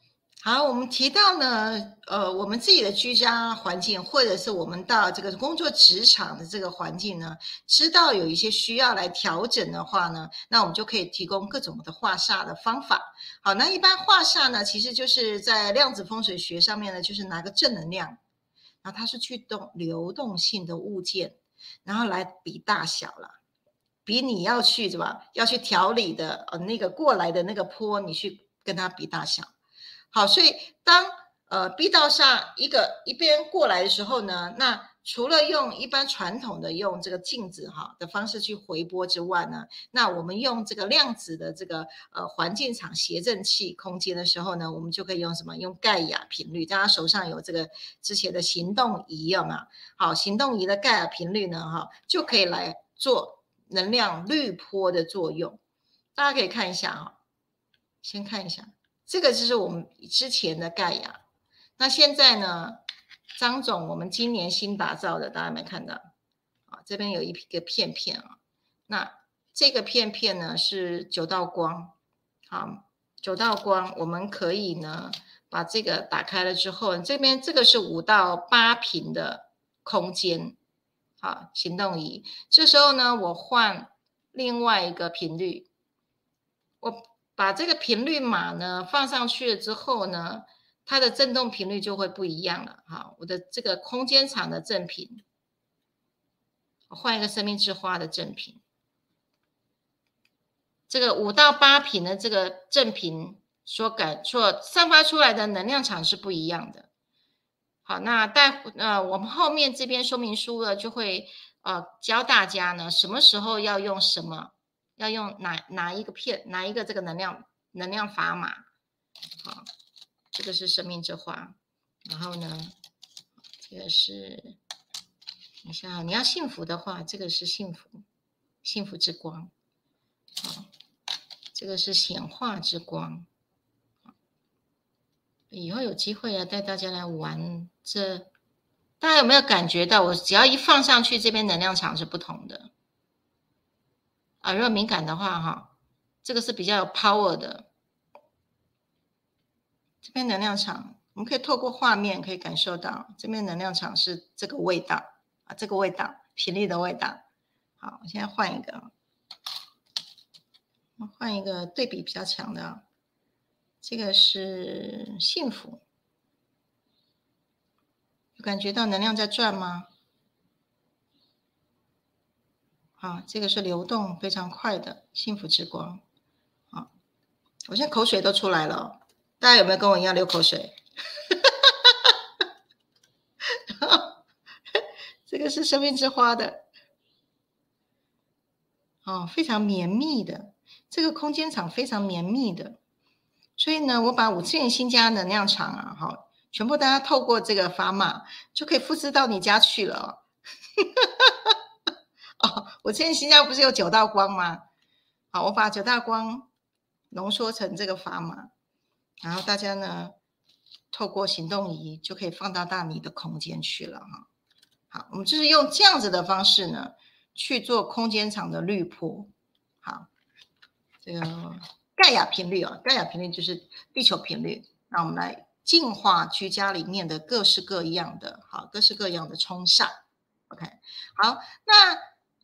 好，我们提到呢，呃，我们自己的居家环境，或者是我们到这个工作职场的这个环境呢，知道有一些需要来调整的话呢，那我们就可以提供各种的化煞的方法。好，那一般化煞呢，其实就是在量子风水学上面呢，就是拿个正能量，然后它是去动流动性的物件，然后来比大小了，比你要去是吧？要去调理的呃那个过来的那个坡，你去跟它比大小。好，所以当呃 B 道上一个一边过来的时候呢，那除了用一般传统的用这个镜子哈的方式去回波之外呢，那我们用这个量子的这个呃环境场谐振器空间的时候呢，我们就可以用什么？用盖亚频率。大家手上有这个之前的行动仪有吗？好，行动仪的盖亚频率呢，哈，就可以来做能量滤波的作用。大家可以看一下哈，先看一下。这个就是我们之前的盖亚，那现在呢，张总，我们今年新打造的，大家没看到？啊？这边有一个片片啊，那这个片片呢是九道光，好，九道光，我们可以呢把这个打开了之后，这边这个是五到八平的空间，好，行动仪，这时候呢，我换另外一个频率，我。把这个频率码呢放上去了之后呢，它的振动频率就会不一样了。哈，我的这个空间场的振频，我换一个生命之花的振频，这个五到八频的这个振频所感所散发出来的能量场是不一样的。好，那待呃我们后面这边说明书呢就会呃教大家呢什么时候要用什么。要用哪哪一个片，哪一个这个能量能量砝码？好，这个是生命之花，然后呢，这个是，你像，你要幸福的话，这个是幸福，幸福之光，好，这个是显化之光，以后有机会啊带大家来玩这，大家有没有感觉到？我只要一放上去，这边能量场是不同的。啊，如果敏感的话，哈，这个是比较有 power 的。这边能量场，我们可以透过画面可以感受到，这边能量场是这个味道啊，这个味道，频率的味道。好，我现在换一个，换一个对比比较强的。这个是幸福，有感觉到能量在转吗？啊，这个是流动非常快的幸福之光。啊，我现在口水都出来了，大家有没有跟我一样流口水？这个是生命之花的，哦，非常绵密的，这个空间场非常绵密的。所以呢，我把五次元新家能量场啊，哈，全部大家透过这个砝码就可以复制到你家去了。哦，我之前新家不是有九道光吗？好，我把九道光浓缩成这个砝码，然后大家呢，透过行动仪就可以放到大你的空间去了哈。好，我们就是用这样子的方式呢去做空间场的滤波。好，这个。盖亚频率啊，盖亚频率就是地球频率。那我们来净化居家里面的各式各样的，好，各式各样的冲煞。OK，好，那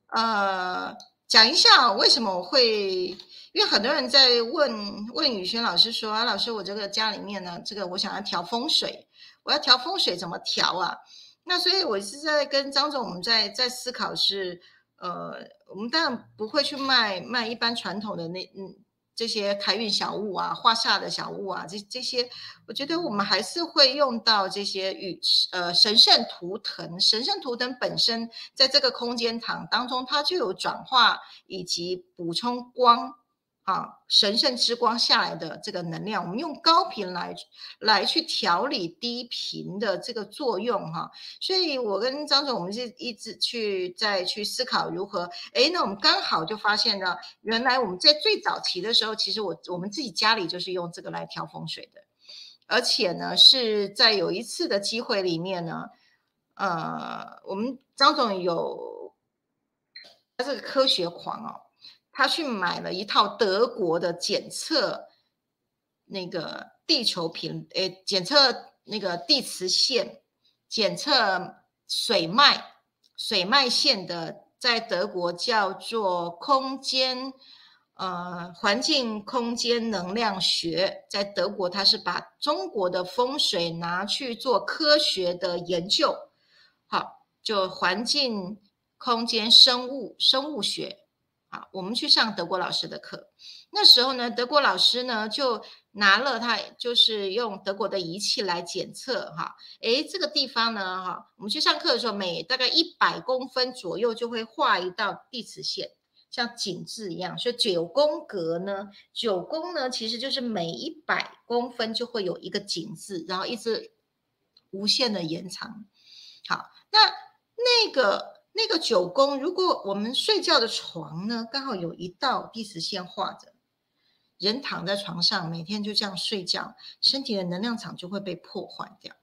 呃，讲一下为什么我会，因为很多人在问问宇轩老师说啊，老师，我这个家里面呢，这个我想要调风水，我要调风水怎么调啊？那所以我是在跟张总我们在在思考是，呃，我们当然不会去卖卖一般传统的那嗯。这些开运小物啊，画煞的小物啊，这这些，我觉得我们还是会用到这些与呃神圣图腾。神圣图腾本身在这个空间场当中，它就有转化以及补充光。啊，神圣之光下来的这个能量，我们用高频来来去调理低频的这个作用哈。所以我跟张总，我们是一直去在去思考如何。哎，那我们刚好就发现了，原来我们在最早期的时候，其实我我们自己家里就是用这个来调风水的，而且呢是在有一次的机会里面呢，呃，我们张总有他这个科学狂哦。他去买了一套德国的检测那个地球频，诶，检测那个地磁线，检测水脉，水脉线的，在德国叫做空间，呃，环境空间能量学，在德国他是把中国的风水拿去做科学的研究，好，就环境空间生物生物学。啊，我们去上德国老师的课。那时候呢，德国老师呢就拿了他，就是用德国的仪器来检测。哈，诶，这个地方呢，哈，我们去上课的时候，每大概一百公分左右就会画一道地磁线，像井字一样。所以九宫格呢，九宫呢其实就是每一百公分就会有一个井字，然后一直无限的延长。好，那那个。那个九宫，如果我们睡觉的床呢，刚好有一道地磁线画着，人躺在床上，每天就这样睡觉，身体的能量场就会被破坏掉。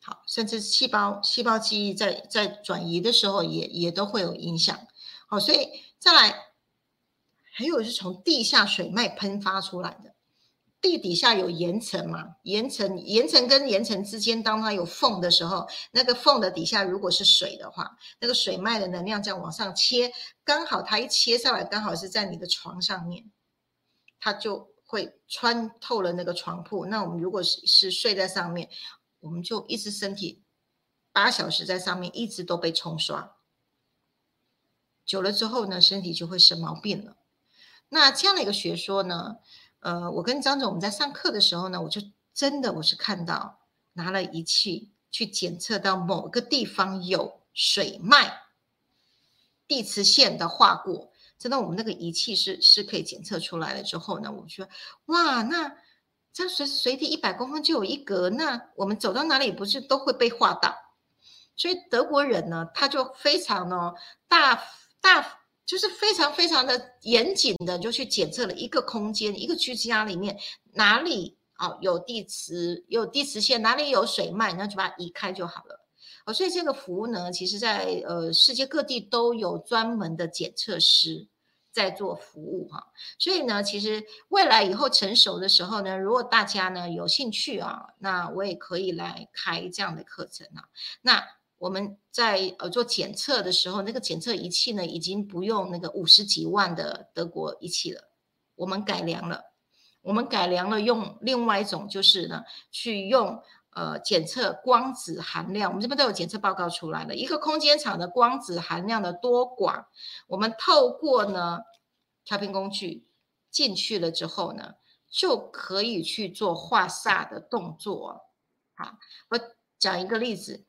好，甚至细胞细胞记忆在在转移的时候，也也都会有影响。好，所以再来，还有是从地下水脉喷发出来的。地底下有岩层嘛？岩层、岩层跟岩层之间，当它有缝的时候，那个缝的底下如果是水的话，那个水脉的能量这样往上切，刚好它一切上来，刚好是在你的床上面，它就会穿透了那个床铺。那我们如果是是睡在上面，我们就一直身体八小时在上面，一直都被冲刷，久了之后呢，身体就会生毛病了。那这样的一个学说呢？呃，我跟张总我们在上课的时候呢，我就真的我是看到拿了仪器去检测到某个地方有水脉、地磁线的划过，真的我们那个仪器是是可以检测出来了之后呢，我说哇，那这样随时随地一百公分就有一格，那我们走到哪里不是都会被划到？所以德国人呢，他就非常呢大大。就是非常非常的严谨的，就去检测了一个空间，一个居家里面哪里啊有地磁有地磁线，哪里有水脉，那就把它移开就好了。哦，所以这个服务呢，其实在呃世界各地都有专门的检测师在做服务哈。所以呢，其实未来以后成熟的时候呢，如果大家呢有兴趣啊，那我也可以来开这样的课程啊。那。我们在呃做检测的时候，那个检测仪器呢，已经不用那个五十几万的德国仪器了，我们改良了，我们改良了用另外一种，就是呢，去用呃检测光子含量。我们这边都有检测报告出来了，一个空间场的光子含量的多寡，我们透过呢调频工具进去了之后呢，就可以去做画煞的动作。好，我讲一个例子。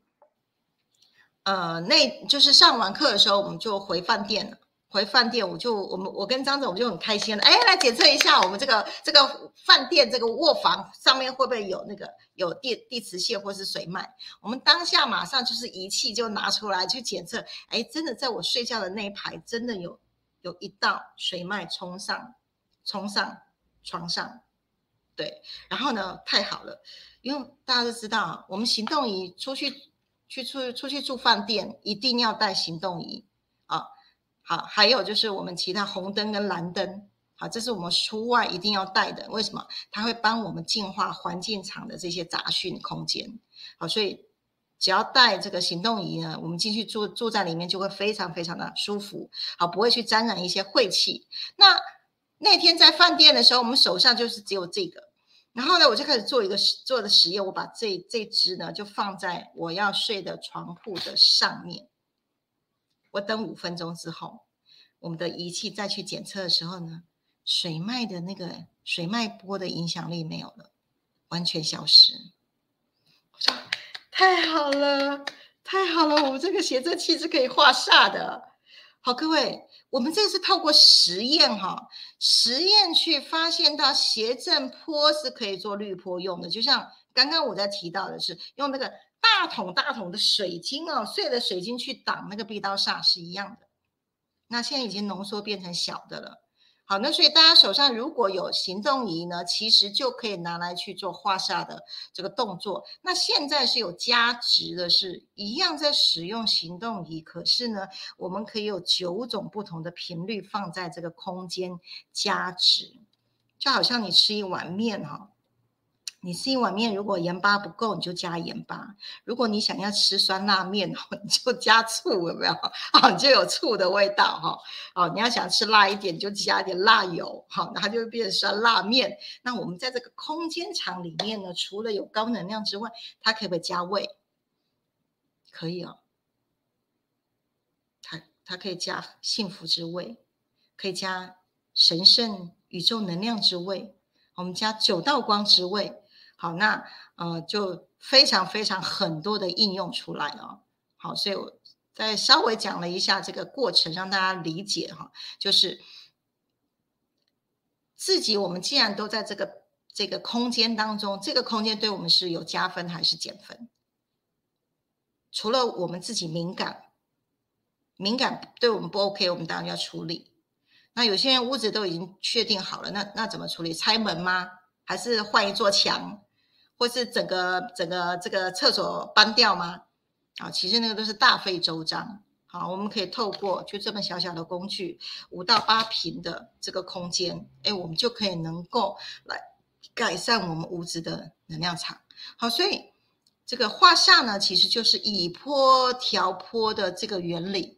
呃，那就是上完课的时候，我们就回饭店了。回饭店，我就我们我跟张总我们就很开心了。哎，来检测一下我们这个这个饭店这个卧房上面会不会有那个有地地磁线或是水脉？我们当下马上就是仪器就拿出来去检测。哎，真的在我睡觉的那一排，真的有有一道水脉冲上冲上床上。对，然后呢，太好了，因为大家都知道，我们行动仪出去。去出出去住饭店，一定要带行动仪啊！好，还有就是我们其他红灯跟蓝灯，好，这是我们出外一定要带的。为什么？它会帮我们净化环境场的这些杂讯空间。好，所以只要带这个行动仪呢，我们进去住住在里面就会非常非常的舒服，好，不会去沾染一些晦气。那那天在饭店的时候，我们手上就是只有这个。然后呢，我就开始做一个做的实验，我把这这只呢就放在我要睡的床铺的上面。我等五分钟之后，我们的仪器再去检测的时候呢，水脉的那个水脉波的影响力没有了，完全消失。我说太好了，太好了，我们这个写真器是可以画煞的。好，各位。我们这是透过实验哈，实验去发现到斜振波是可以做滤波用的，就像刚刚我在提到的是用那个大桶大桶的水晶哦，碎的水晶去挡那个壁刀煞是一样的。那现在已经浓缩变成小的了。好，那所以大家手上如果有行动仪呢，其实就可以拿来去做画下的这个动作。那现在是有加值的，是一样在使用行动仪，可是呢，我们可以有九种不同的频率放在这个空间加值，就好像你吃一碗面哈。你吃一碗面，如果盐巴不够，你就加盐巴；如果你想要吃酸辣面，你就加醋，有没有？啊，就有醋的味道哈。哦，你要想吃辣一点，就加一点辣油，好，它就会变成酸辣面。那我们在这个空间场里面呢，除了有高能量之外，它可不可以加味？可以哦。它它可以加幸福之味，可以加神圣宇宙能量之味，我们加九道光之味。好，那呃就非常非常很多的应用出来了。好，所以我再稍微讲了一下这个过程，让大家理解哈，就是自己我们既然都在这个这个空间当中，这个空间对我们是有加分还是减分？除了我们自己敏感，敏感对我们不 OK，我们当然要处理。那有些人屋子都已经确定好了，那那怎么处理？拆门吗？还是换一座墙？或是整个整个这个厕所搬掉吗？啊，其实那个都是大费周章。好，我们可以透过就这么小小的工具，五到八平的这个空间，哎，我们就可以能够来改善我们屋子的能量场。好，所以这个画煞呢，其实就是以波调波的这个原理。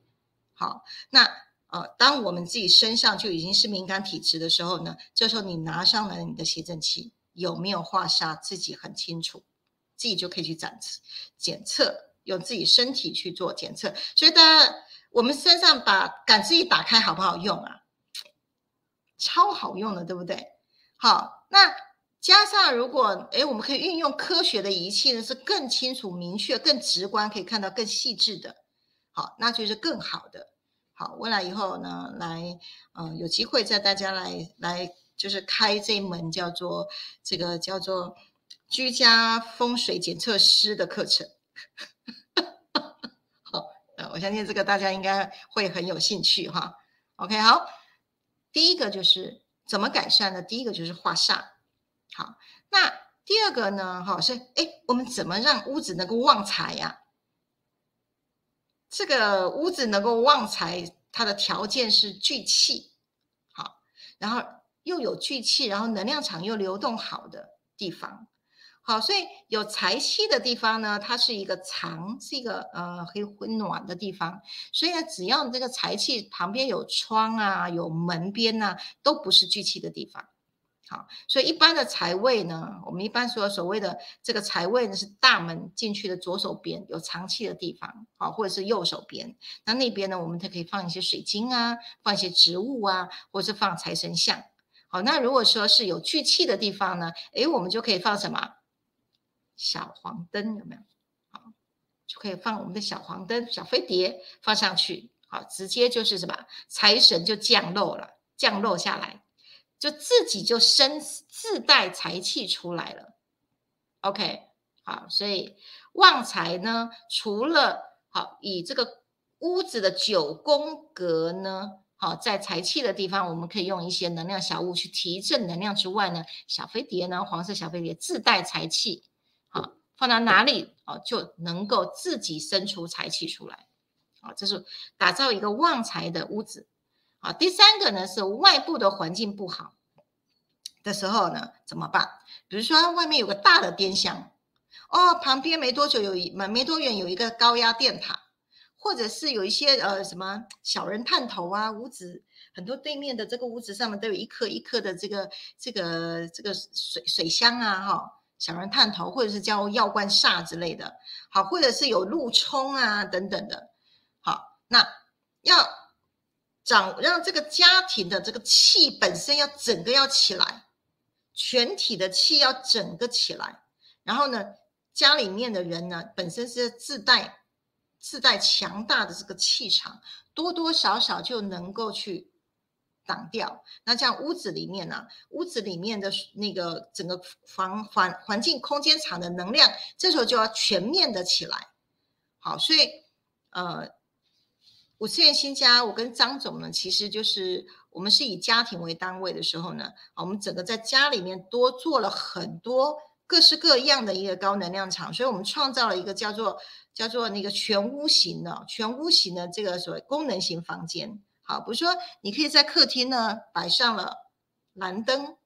好，那呃，当我们自己身上就已经是敏感体质的时候呢，这时候你拿上了你的谐振器。有没有化沙，自己很清楚，自己就可以去检测，检测用自己身体去做检测。所以大家，我们身上把感知仪打开好不好用啊？超好用的，对不对？好，那加上如果哎，我们可以运用科学的仪器呢，是更清楚、明确、更直观，可以看到更细致的。好，那就是更好的。好，未来以后呢，来，嗯，有机会再大家来来。就是开这一门叫做这个叫做居家风水检测师的课程，好，呃，我相信这个大家应该会很有兴趣哈。OK，好，第一个就是怎么改善呢？第一个就是化煞，好，那第二个呢？哈，是哎，我们怎么让屋子能够旺财呀？这个屋子能够旺财，它的条件是聚气，好，然后。又有聚气，然后能量场又流动好的地方，好，所以有财气的地方呢，它是一个藏，是一个呃可以温暖的地方。所以呢，只要这个财气旁边有窗啊，有门边呐，都不是聚气的地方。好，所以一般的财位呢，我们一般说所谓的这个财位呢，是大门进去的左手边有藏气的地方，好，或者是右手边。那那边呢，我们就可以放一些水晶啊，放一些植物啊，或者是放财神像。好，那如果说是有聚气的地方呢，诶，我们就可以放什么小黄灯，有没有？好，就可以放我们的小黄灯、小飞碟放上去，好，直接就是什么财神就降落了，降落下来。就自己就生自带财气出来了，OK，好，所以旺财呢，除了好以这个屋子的九宫格呢，好在财气的地方，我们可以用一些能量小物去提振能量之外呢，小飞碟呢，黄色小飞碟自带财气，好放到哪里哦就能够自己生出财气出来，好，这是打造一个旺财的屋子。啊，第三个呢是外部的环境不好的时候呢怎么办？比如说外面有个大的电箱，哦，旁边没多久有一没没多远有一个高压电塔，或者是有一些呃什么小人探头啊，屋子很多对面的这个屋子上面都有一颗一颗的这个这个这个水水箱啊，哈，小人探头或者是叫药罐煞之类的，好，或者是有路冲啊等等的，好，那要。长让这个家庭的这个气本身要整个要起来，全体的气要整个起来，然后呢，家里面的人呢本身是自带自带强大的这个气场，多多少少就能够去挡掉。那这样屋子里面呢，屋子里面的那个整个房环环境空间场的能量，这时候就要全面的起来。好，所以呃。五次元新家，我跟张总呢，其实就是我们是以家庭为单位的时候呢，我们整个在家里面多做了很多各式各样的一个高能量场，所以我们创造了一个叫做叫做那个全屋型的全屋型的这个所谓功能型房间。好，比如说你可以在客厅呢摆上了蓝灯，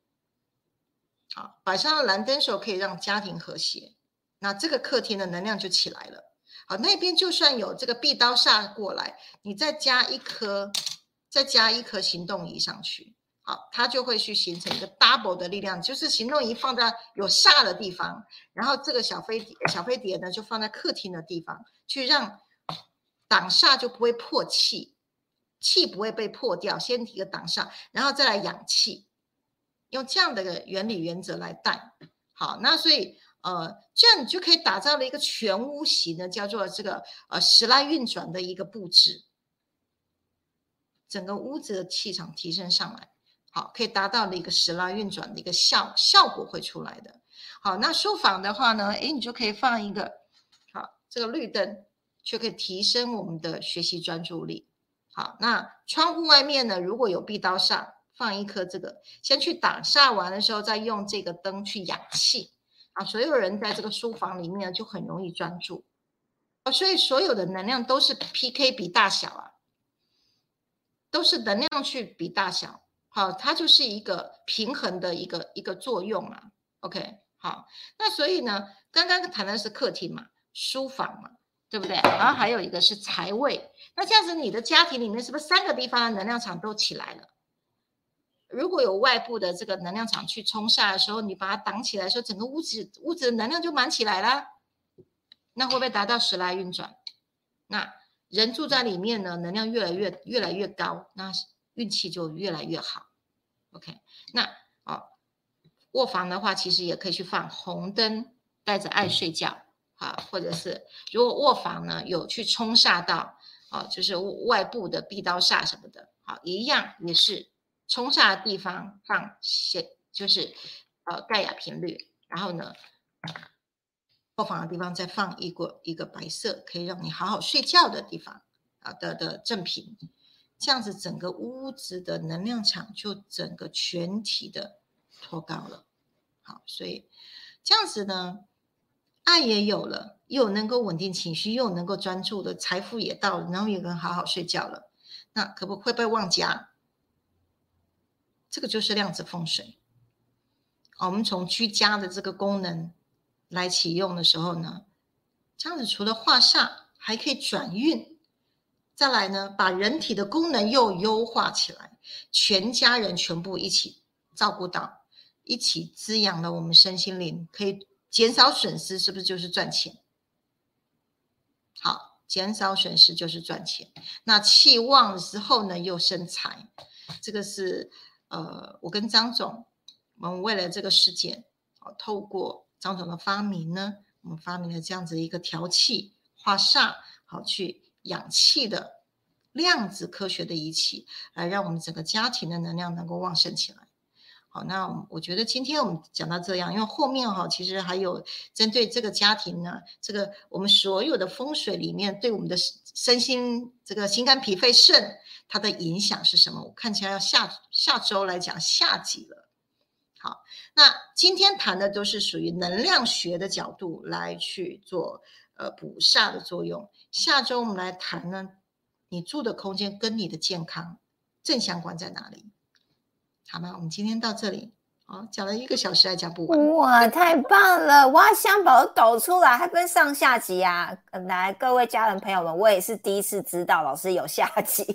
好，摆上了蓝灯时候可以让家庭和谐，那这个客厅的能量就起来了。好，那边就算有这个壁刀煞过来，你再加一颗，再加一颗行动仪上去，好，它就会去形成一个 double 的力量，就是行动仪放在有煞的地方，然后这个小飞碟小飞碟呢就放在客厅的地方，去让挡煞就不会破气，气不会被破掉，先提个挡煞，然后再来养气，用这样的个原理原则来带。好，那所以。呃，这样你就可以打造了一个全屋型的，叫做这个呃时来运转的一个布置，整个屋子的气场提升上来，好，可以达到的一个时来运转的一个效效果会出来的。好，那书房的话呢，诶，你就可以放一个好这个绿灯，就可以提升我们的学习专注力。好，那窗户外面呢，如果有壁刀煞，放一颗这个，先去挡煞完的时候，再用这个灯去养气。啊，所有人在这个书房里面就很容易专注，啊，所以所有的能量都是 PK 比大小啊，都是能量去比大小，好，它就是一个平衡的一个一个作用啊。OK，好，那所以呢，刚刚谈的是客厅嘛，书房嘛，对不对？然后还有一个是财位，那这样子你的家庭里面是不是三个地方的能量场都起来了？如果有外部的这个能量场去冲煞的时候，你把它挡起来，说整个屋子屋子的能量就满起来了，那会不会达到时来运转？那人住在里面呢，能量越来越越来越高，那运气就越来越好。OK，那哦，卧房的话，其实也可以去放红灯，带着爱睡觉啊，或者是如果卧房呢有去冲煞到啊，就是外部的壁刀煞什么的，好，一样也是。冲煞的地方放些，就是呃盖亚频率，然后呢，卧房的地方再放一个一个白色，可以让你好好睡觉的地方啊的的正品，这样子整个屋子的能量场就整个全体的托高了。好，所以这样子呢，爱也有了，又能够稳定情绪，又能够专注的财富也到了，然后也能好好睡觉了，那可不会不会忘家？这个就是量子风水。我们从居家的这个功能来启用的时候呢，这样子除了化煞，还可以转运。再来呢，把人体的功能又优化起来，全家人全部一起照顾到，一起滋养了我们身心灵，可以减少损失，是不是就是赚钱？好，减少损失就是赚钱。那气旺之后呢，又生财，这个是呃，我跟张总，我们为了这个事件，哦，透过张总的发明呢，我们发明了这样子一个调气化煞，好去氧气的量子科学的仪器，来让我们整个家庭的能量能够旺盛起来。好，那我觉得今天我们讲到这样，因为后面哈，其实还有针对这个家庭呢，这个我们所有的风水里面对我们的身心这个心肝脾肺肾它的影响是什么？我看起来要下下周来讲下集了。好，那今天谈的都是属于能量学的角度来去做呃补煞的作用。下周我们来谈呢，你住的空间跟你的健康正相关在哪里？好吗？我们今天到这里，好，讲了一个小时还讲不完。哇，太棒了！哇，香宝抖出来，还分上下集啊！来，各位家人朋友们，我也是第一次知道老师有下集，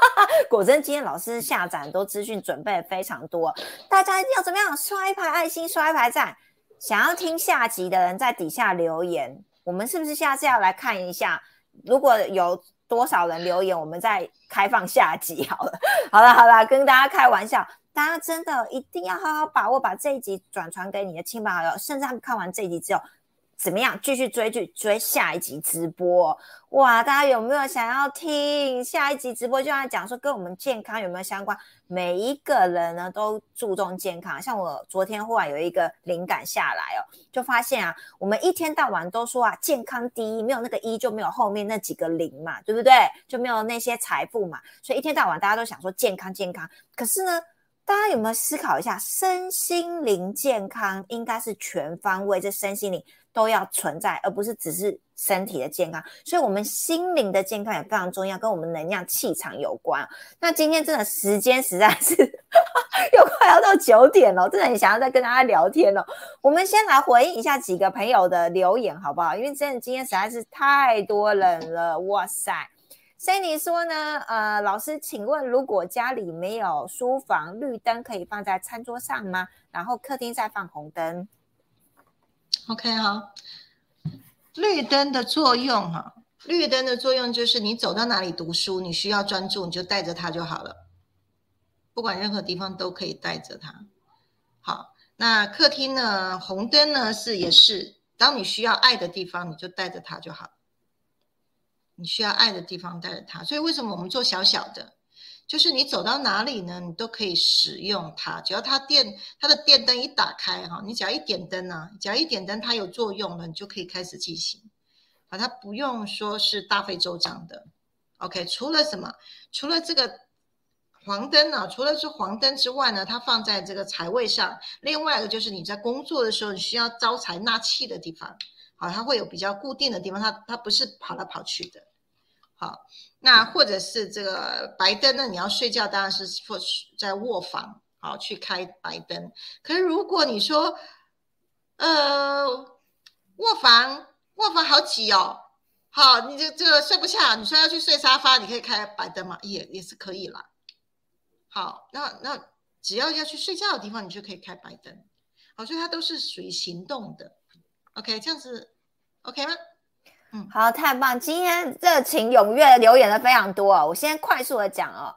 果真今天老师下载很多资讯，准备非常多。大家一定要怎么样？刷一排爱心，刷一排赞。想要听下集的人在底下留言，我们是不是下次要来看一下？如果有多少人留言，我们再开放下集好了。好了好了，跟大家开玩笑。大家真的一定要好好把握，把这一集转传给你的亲朋好友，甚至他们看完这一集之后，怎么样继续追剧，追下一集直播？哇，大家有没有想要听下一集直播？就在讲说跟我们健康有没有相关？每一个人呢都注重健康，像我昨天忽然有一个灵感下来哦，就发现啊，我们一天到晚都说啊，健康第一，没有那个一就没有后面那几个零嘛，对不对？就没有那些财富嘛，所以一天到晚大家都想说健康健康，可是呢？大家有没有思考一下，身心灵健康应该是全方位，这身心灵都要存在，而不是只是身体的健康。所以，我们心灵的健康也非常重要，跟我们能量气场有关。那今天真的时间实在是 又快要到九点了，真的很想要再跟大家聊天了。我们先来回应一下几个朋友的留言，好不好？因为真的今天实在是太多人了，哇塞！所以你说呢？呃，老师，请问如果家里没有书房，绿灯可以放在餐桌上吗？然后客厅再放红灯？OK 哈，绿灯的作用哈，绿灯的作用就是你走到哪里读书，你需要专注，你就带着它就好了，不管任何地方都可以带着它。好，那客厅呢？红灯呢是也是，当你需要爱的地方，你就带着它就好。你需要爱的地方带着它，所以为什么我们做小小的，就是你走到哪里呢，你都可以使用它。只要它电，它的电灯一打开哈，你只要一点灯啊，只要一点灯，它有作用了，你就可以开始进行。啊，它不用说是大费周章的。OK，除了什么？除了这个黄灯呢？除了是黄灯之外呢，它放在这个财位上。另外一个就是你在工作的时候，你需要招财纳气的地方，好，它会有比较固定的地方，它它不是跑来跑去的。好，那或者是这个白灯呢？你要睡觉，当然是或在卧房，好去开白灯。可是如果你说，呃，卧房卧房好挤哦，好，你这这个睡不下，你说要去睡沙发，你可以开白灯嘛，也也是可以啦。好，那那只要要去睡觉的地方，你就可以开白灯。好，所以它都是属于行动的。OK，这样子 OK 吗？嗯，好，太棒！今天热情踊跃留言的非常多哦。我先快速的讲哦，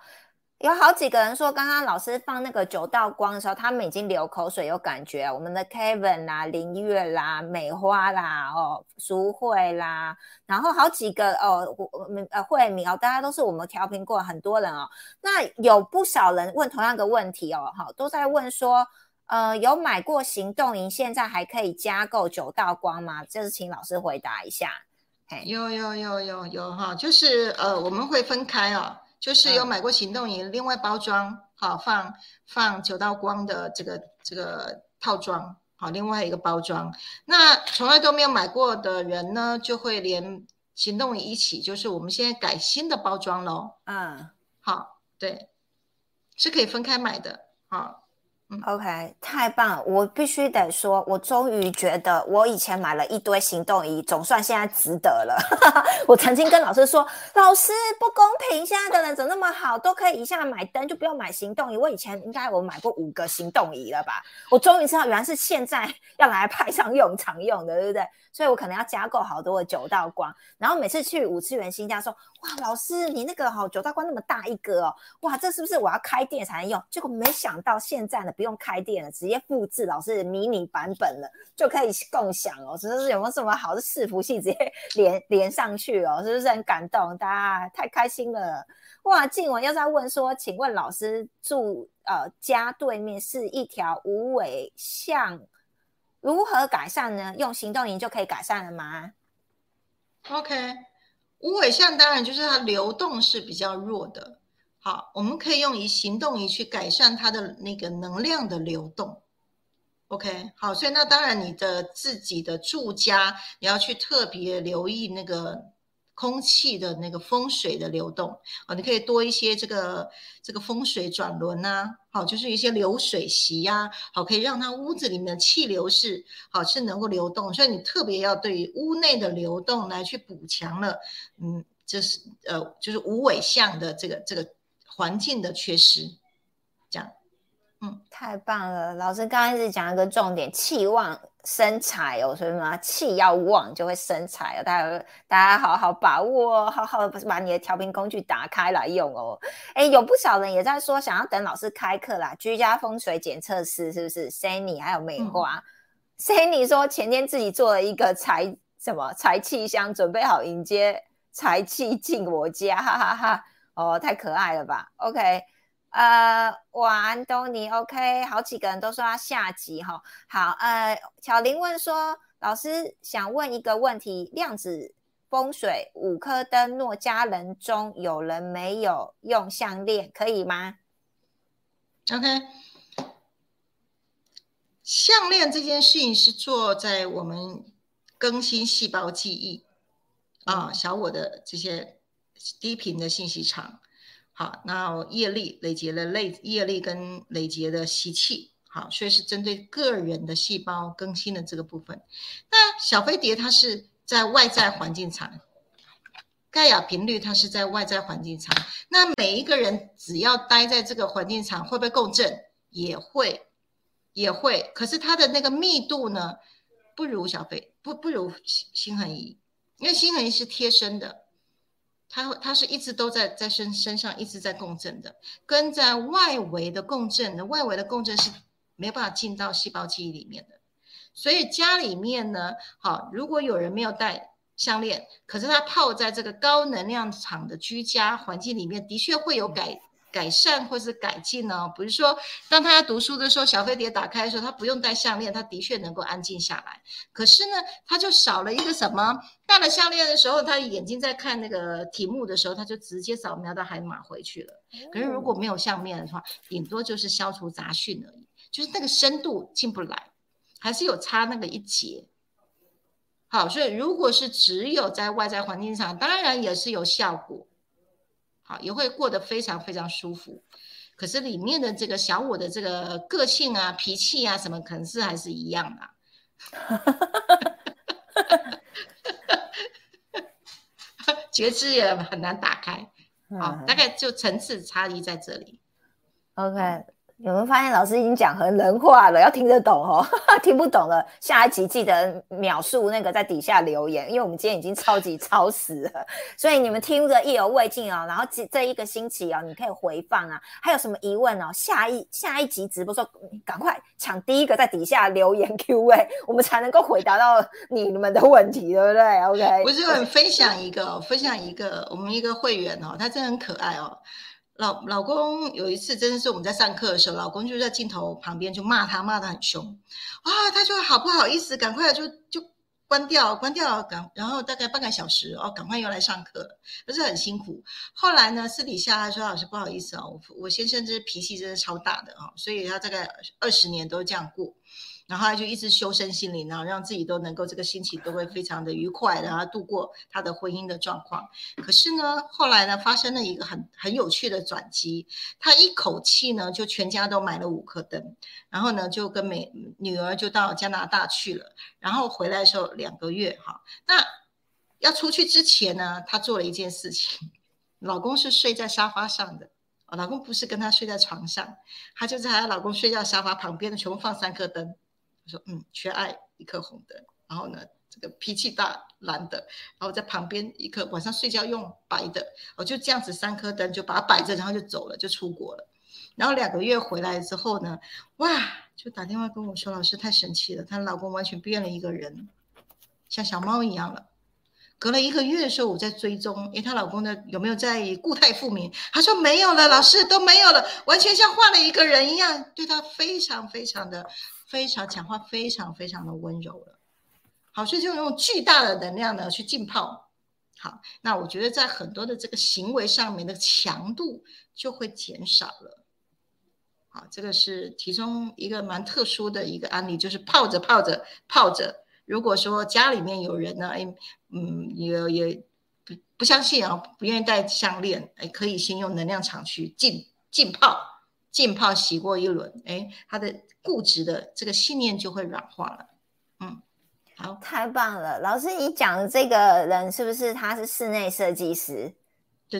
有好几个人说，刚刚老师放那个九道光的时候，他们已经流口水，有感觉。我们的 Kevin 啦、林月啦、美花啦、哦、淑慧啦，然后好几个哦，我呃慧敏哦，大家都是我们调频过很多人哦。那有不少人问同样的问题哦，哈，都在问说，呃，有买过行动营，现在还可以加购九道光吗？就是请老师回答一下。有有有有有哈，就是呃，我们会分开哦，就是有买过行动营，另外包装好放放九道光的这个这个套装好，另外一个包装。那从来都没有买过的人呢，就会连行动营一起，就是我们现在改新的包装喽。嗯，好，对，是可以分开买的。好 OK，太棒了！我必须得说，我终于觉得我以前买了一堆行动仪，总算现在值得了。我曾经跟老师说，老师不公平，现在的人怎么那么好，都可以一下买灯，就不用买行动仪。我以前应该我买过五个行动仪了吧？我终于知道，原来是现在 要来派上用场用的，对不对？所以我可能要加购好多的九道光，然后每次去五次元新家说，哇，老师你那个好九道光那么大一个哦，哇，这是不是我要开店才能用？结果没想到现在呢，不用开店了，直接复制老师的迷你版本了，就可以共享哦。真的是有没有什么好的伺服器直接连连上去哦？是不是很感动？大家太开心了哇！静文又在问说，请问老师住呃家对面是一条无尾巷。如何改善呢？用行动营就可以改善了吗？OK，无尾象当然就是它流动是比较弱的。好，我们可以用以行动仪去改善它的那个能量的流动。OK，好，所以那当然你的自己的住家你要去特别留意那个。空气的那个风水的流动。啊，你可以多一些这个这个风水转轮呐，好，就是一些流水席呀，好，可以让它屋子里面的气流是好是能够流动，所以你特别要对于屋内的流动来去补强了，嗯，就是呃就是无尾相的这个这个环境的缺失，这样，嗯，太棒了，老师刚开始讲一个重点，气旺。生财哦，所以嘛，气要旺就会生财哦。大家大家好好把握，好好把你的调频工具打开来用哦。哎，有不少人也在说想要等老师开课啦，居家风水检测师是不是？Sunny 还有美花，Sunny 说前天自己做了一个财什么财气箱，准备好迎接财气进我家，哈哈哈。哦，太可爱了吧？OK。呃，哇，安东尼，OK，好几个人都说要下集哈。好，呃，巧玲问说，老师想问一个问题：量子风水五颗灯，诺家人中有人没有用项链，可以吗？OK，项链这件事情是做在我们更新细胞记忆啊，小我的这些低频的信息场。好，那业力累积了累业力跟累积的习气，好，所以是针对个人的细胞更新的这个部分。那小飞碟它是在外在环境场，盖亚频率它是在外在环境场。那每一个人只要待在这个环境场，会不会共振？也会，也会。可是它的那个密度呢，不如小飞，不不如心恒仪，因为心恒仪是贴身的。它它是一直都在在身身上一直在共振的，跟在外围的共振，外围的共振是没有办法进到细胞记忆里面的。所以家里面呢，好，如果有人没有戴项链，可是他泡在这个高能量场的居家环境里面，的确会有改。改善或是改进呢？比如说，当他要读书的时候，小飞碟打开的时候，他不用戴项链，他的确能够安静下来。可是呢，他就少了一个什么？戴了项链的时候，他眼睛在看那个题目的时候，他就直接扫描到海马回去了。可是如果没有项链的话，顶多就是消除杂讯而已，就是那个深度进不来，还是有差那个一截。好，所以如果是只有在外在环境上，当然也是有效果。也会过得非常非常舒服，可是里面的这个小我的这个个性啊、脾气啊什么，可能是还是一样的，觉知也很难打开。好，大概就层次差异在这里。OK。有没有发现老师已经讲很人话了？要听得懂哦，听不懂了，下一集记得秒述那个在底下留言，因为我们今天已经超级超时了，所以你们听着意犹未尽哦。然后这这一个星期哦，你可以回放啊，还有什么疑问哦？下一下一集直播时候，赶快抢第一个在底下留言 Q&A，我们才能够回答到你们的问题，对不对？OK，我就分享一个，分享一个，我们一个会员哦，他真的很可爱哦。老老公有一次真的是我们在上课的时候，老公就在镜头旁边就骂他，骂得很凶，啊，他就好不好意思，赶快就就关掉，关掉，赶，然后大概半个小时哦，赶快又来上课，可是很辛苦。后来呢，私底下他说老师不好意思啊，我我先生这脾气真的超大的啊，所以他大概二十年都这样过。然后他就一直修身心灵，然后让自己都能够这个心情都会非常的愉快，然后度过他的婚姻的状况。可是呢，后来呢，发生了一个很很有趣的转机，他一口气呢就全家都买了五颗灯，然后呢就跟美女儿就到加拿大去了，然后回来的时候两个月哈，那要出去之前呢，他做了一件事情，老公是睡在沙发上的。老公不是跟她睡在床上，她就在她老公睡觉沙发旁边的全部放三颗灯。我说嗯，缺爱一颗红的，然后呢，这个脾气大蓝的，然后在旁边一颗晚上睡觉用白的，我就这样子三颗灯就把它摆着，然后就走了，就出国了。然后两个月回来之后呢，哇，就打电话跟我说，老师太神奇了，她老公完全变了一个人，像小猫一样了。隔了一个月的时候，我在追踪，诶，她老公呢有没有在固态复明？她说没有了，老师都没有了，完全像换了一个人一样，对她非常非常的。非常讲话，非常非常的温柔了。好，所以就用巨大的能量呢去浸泡。好，那我觉得在很多的这个行为上面的强度就会减少了。好，这个是其中一个蛮特殊的一个案例，就是泡着泡着泡着。如果说家里面有人呢，哎，嗯，也也不不相信啊，不愿意戴项链，哎，可以先用能量场去浸浸泡。浸泡洗过一轮，哎，他的固执的这个信念就会软化了。嗯，好，太棒了，老师，你讲的这个人是不是他是室内设计师？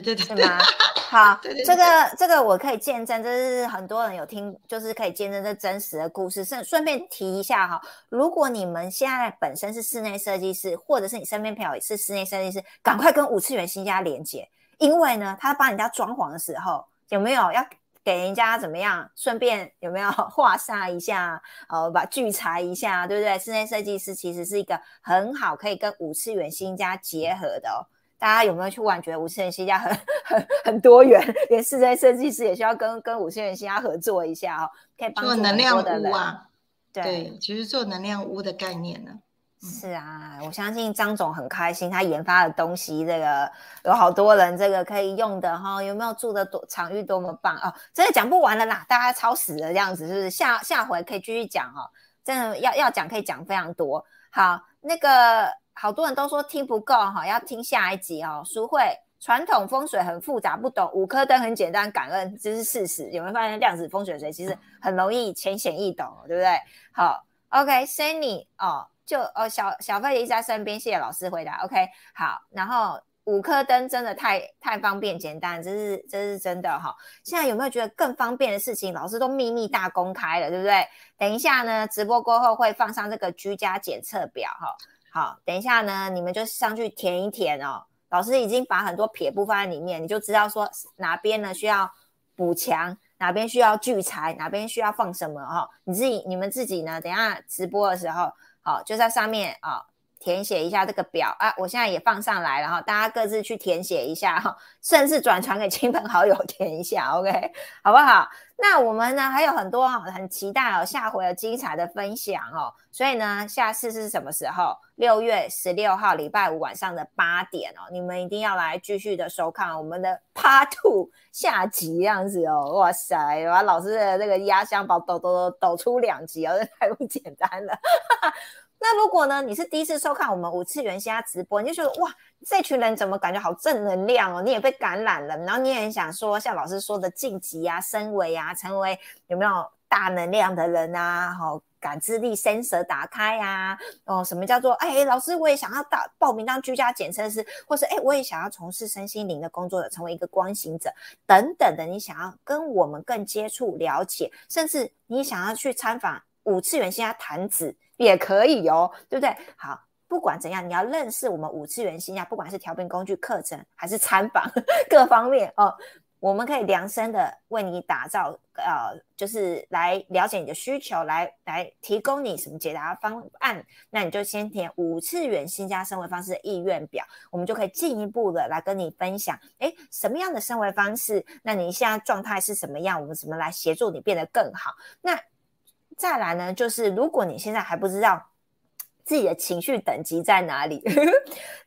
对对对，是吗？好，这个这个我可以见证，这是很多人有听，就是可以见证这真实的故事。顺顺便提一下哈，如果你们现在本身是室内设计师，或者是你身边朋友也是室内设计师，赶快跟五次元新家连接，因为呢，他帮人家装潢的时候有没有要？给人家怎么样？顺便有没有画煞一下？呃，把聚财一下，对不对？室内设计师其实是一个很好可以跟五次元新家结合的哦。大家有没有去玩？觉得五次元新家很 很很多元，连室内设计师也需要跟跟五次元新家合作一下哦，可以帮助能量屋啊。对，其实做能量屋的概念呢。是啊，我相信张总很开心，他研发的东西，这个有好多人这个可以用的哈。有没有住的多场域多么棒哦？真的讲不完了啦，大家超死了这样子，是不是？下下回可以继续讲哦。真的要要讲可以讲非常多。好，那个好多人都说听不够哈，要听下一集哦。淑慧，传统风水很复杂，不懂五颗灯很简单，感恩这是事实。有没有发现量子风水学其实很容易浅显易懂，对不对？好，OK，Sunny 哦。就哦，小小费一直在身边，谢谢老师回答。OK，好，然后五颗灯真的太太方便简单，这是这是真的哈。现在有没有觉得更方便的事情？老师都秘密大公开了，对不对？等一下呢，直播过后会放上这个居家检测表哈。好，等一下呢，你们就上去填一填哦。老师已经把很多撇步放在里面，你就知道说哪边呢需要补强，哪边需要聚财，哪边需要放什么哈。你自己你们自己呢，等下直播的时候。好，就在上面啊，填写一下这个表啊，我现在也放上来了哈，大家各自去填写一下哈，甚至转传给亲朋好友填一下，OK，好不好？那我们呢还有很多很期待哦，下回有精彩的分享哦，所以呢，下次是什么时候？六月十六号礼拜五晚上的八点哦，你们一定要来继续的收看我们的 Part Two 下集这样子哦，哇塞，把老师的这个压箱宝抖抖抖抖出两集哦，这太不简单了。那如果呢，你是第一次收看我们五次元虾直播，你就觉得哇，这群人怎么感觉好正能量哦？你也被感染了，然后你也很想说，像老师说的晋级啊、升维啊，成为有没有大能量的人啊？好，感知力、sensor 打开呀？哦，什么叫做哎，老师我也想要大报名当居家检测师，或是哎，我也想要从事身心灵的工作者，成为一个光行者等等的。你想要跟我们更接触、了解，甚至你想要去参访五次元虾坛子。也可以哦，对不对？好，不管怎样，你要认识我们五次元星呀，不管是调频工具课程还是参访 各方面哦，我们可以量身的为你打造，呃，就是来了解你的需求，来来提供你什么解答方案。那你就先填五次元新加生活方式的意愿表，我们就可以进一步的来跟你分享，哎，什么样的生活方式？那你现在状态是什么样？我们怎么来协助你变得更好？那。再来呢，就是如果你现在还不知道自己的情绪等级在哪里，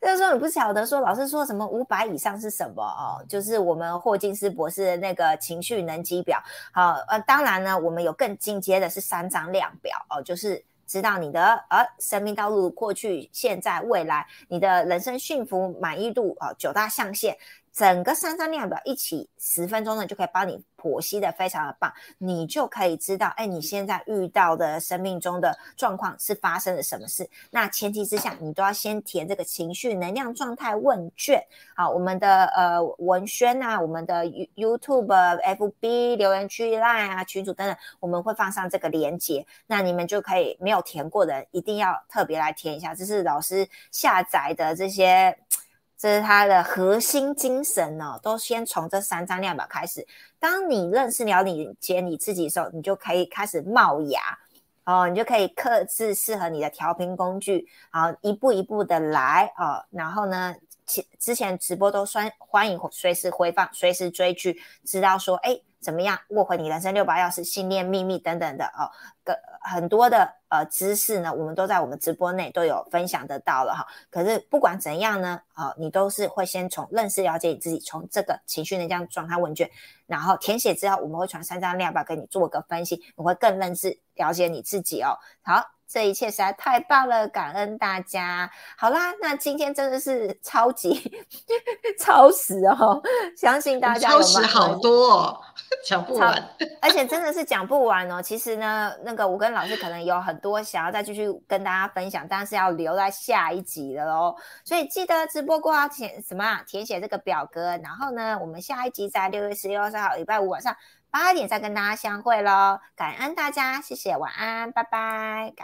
就是说你不晓得说老师说什么五百以上是什么哦，就是我们霍金斯博士的那个情绪能级表。好，呃，当然呢，我们有更进阶的是三张量表哦，就是知道你的呃生命道路过去、现在、未来，你的人生幸福满意度啊九大象限。整个三张量表一起十分钟呢，就可以帮你剖析的非常的棒，你就可以知道，哎，你现在遇到的生命中的状况是发生了什么事。那前提之下，你都要先填这个情绪能量状态问卷。好，我们的呃文轩啊，我们的 YouTube、FB 留言区、Line 啊群主等等，我们会放上这个连接，那你们就可以没有填过的，一定要特别来填一下，这是老师下载的这些。这是它的核心精神哦，都先从这三张量表开始。当你认识了你解你自己的时候，你就可以开始冒芽哦，你就可以克制适合你的调频工具，好一步一步的来哦。然后呢，前之前直播都算欢迎随时回放，随时追剧，知道说哎。怎么样？握回你人生六把钥匙、信念秘密等等的哦，个很多的呃知识呢，我们都在我们直播内都有分享得到了哈。可是不管怎样呢，啊，你都是会先从认识了解你自己，从这个情绪能量状态问卷，然后填写之后，我们会传三张量表给你做个分析，你会更认识了解你自己哦。好。这一切实在太棒了，感恩大家。好啦，那今天真的是超级 超时哦，相信大家超时好多，哦，讲不完，而且真的是讲不完哦。其实呢，那个我跟老师可能有很多想要再继续跟大家分享，但是要留在下一集的喽。所以记得直播过后填什么填写这个表格，然后呢，我们下一集在六月十六号礼拜五晚上八点再跟大家相会喽。感恩大家，谢谢，晚安，拜拜。感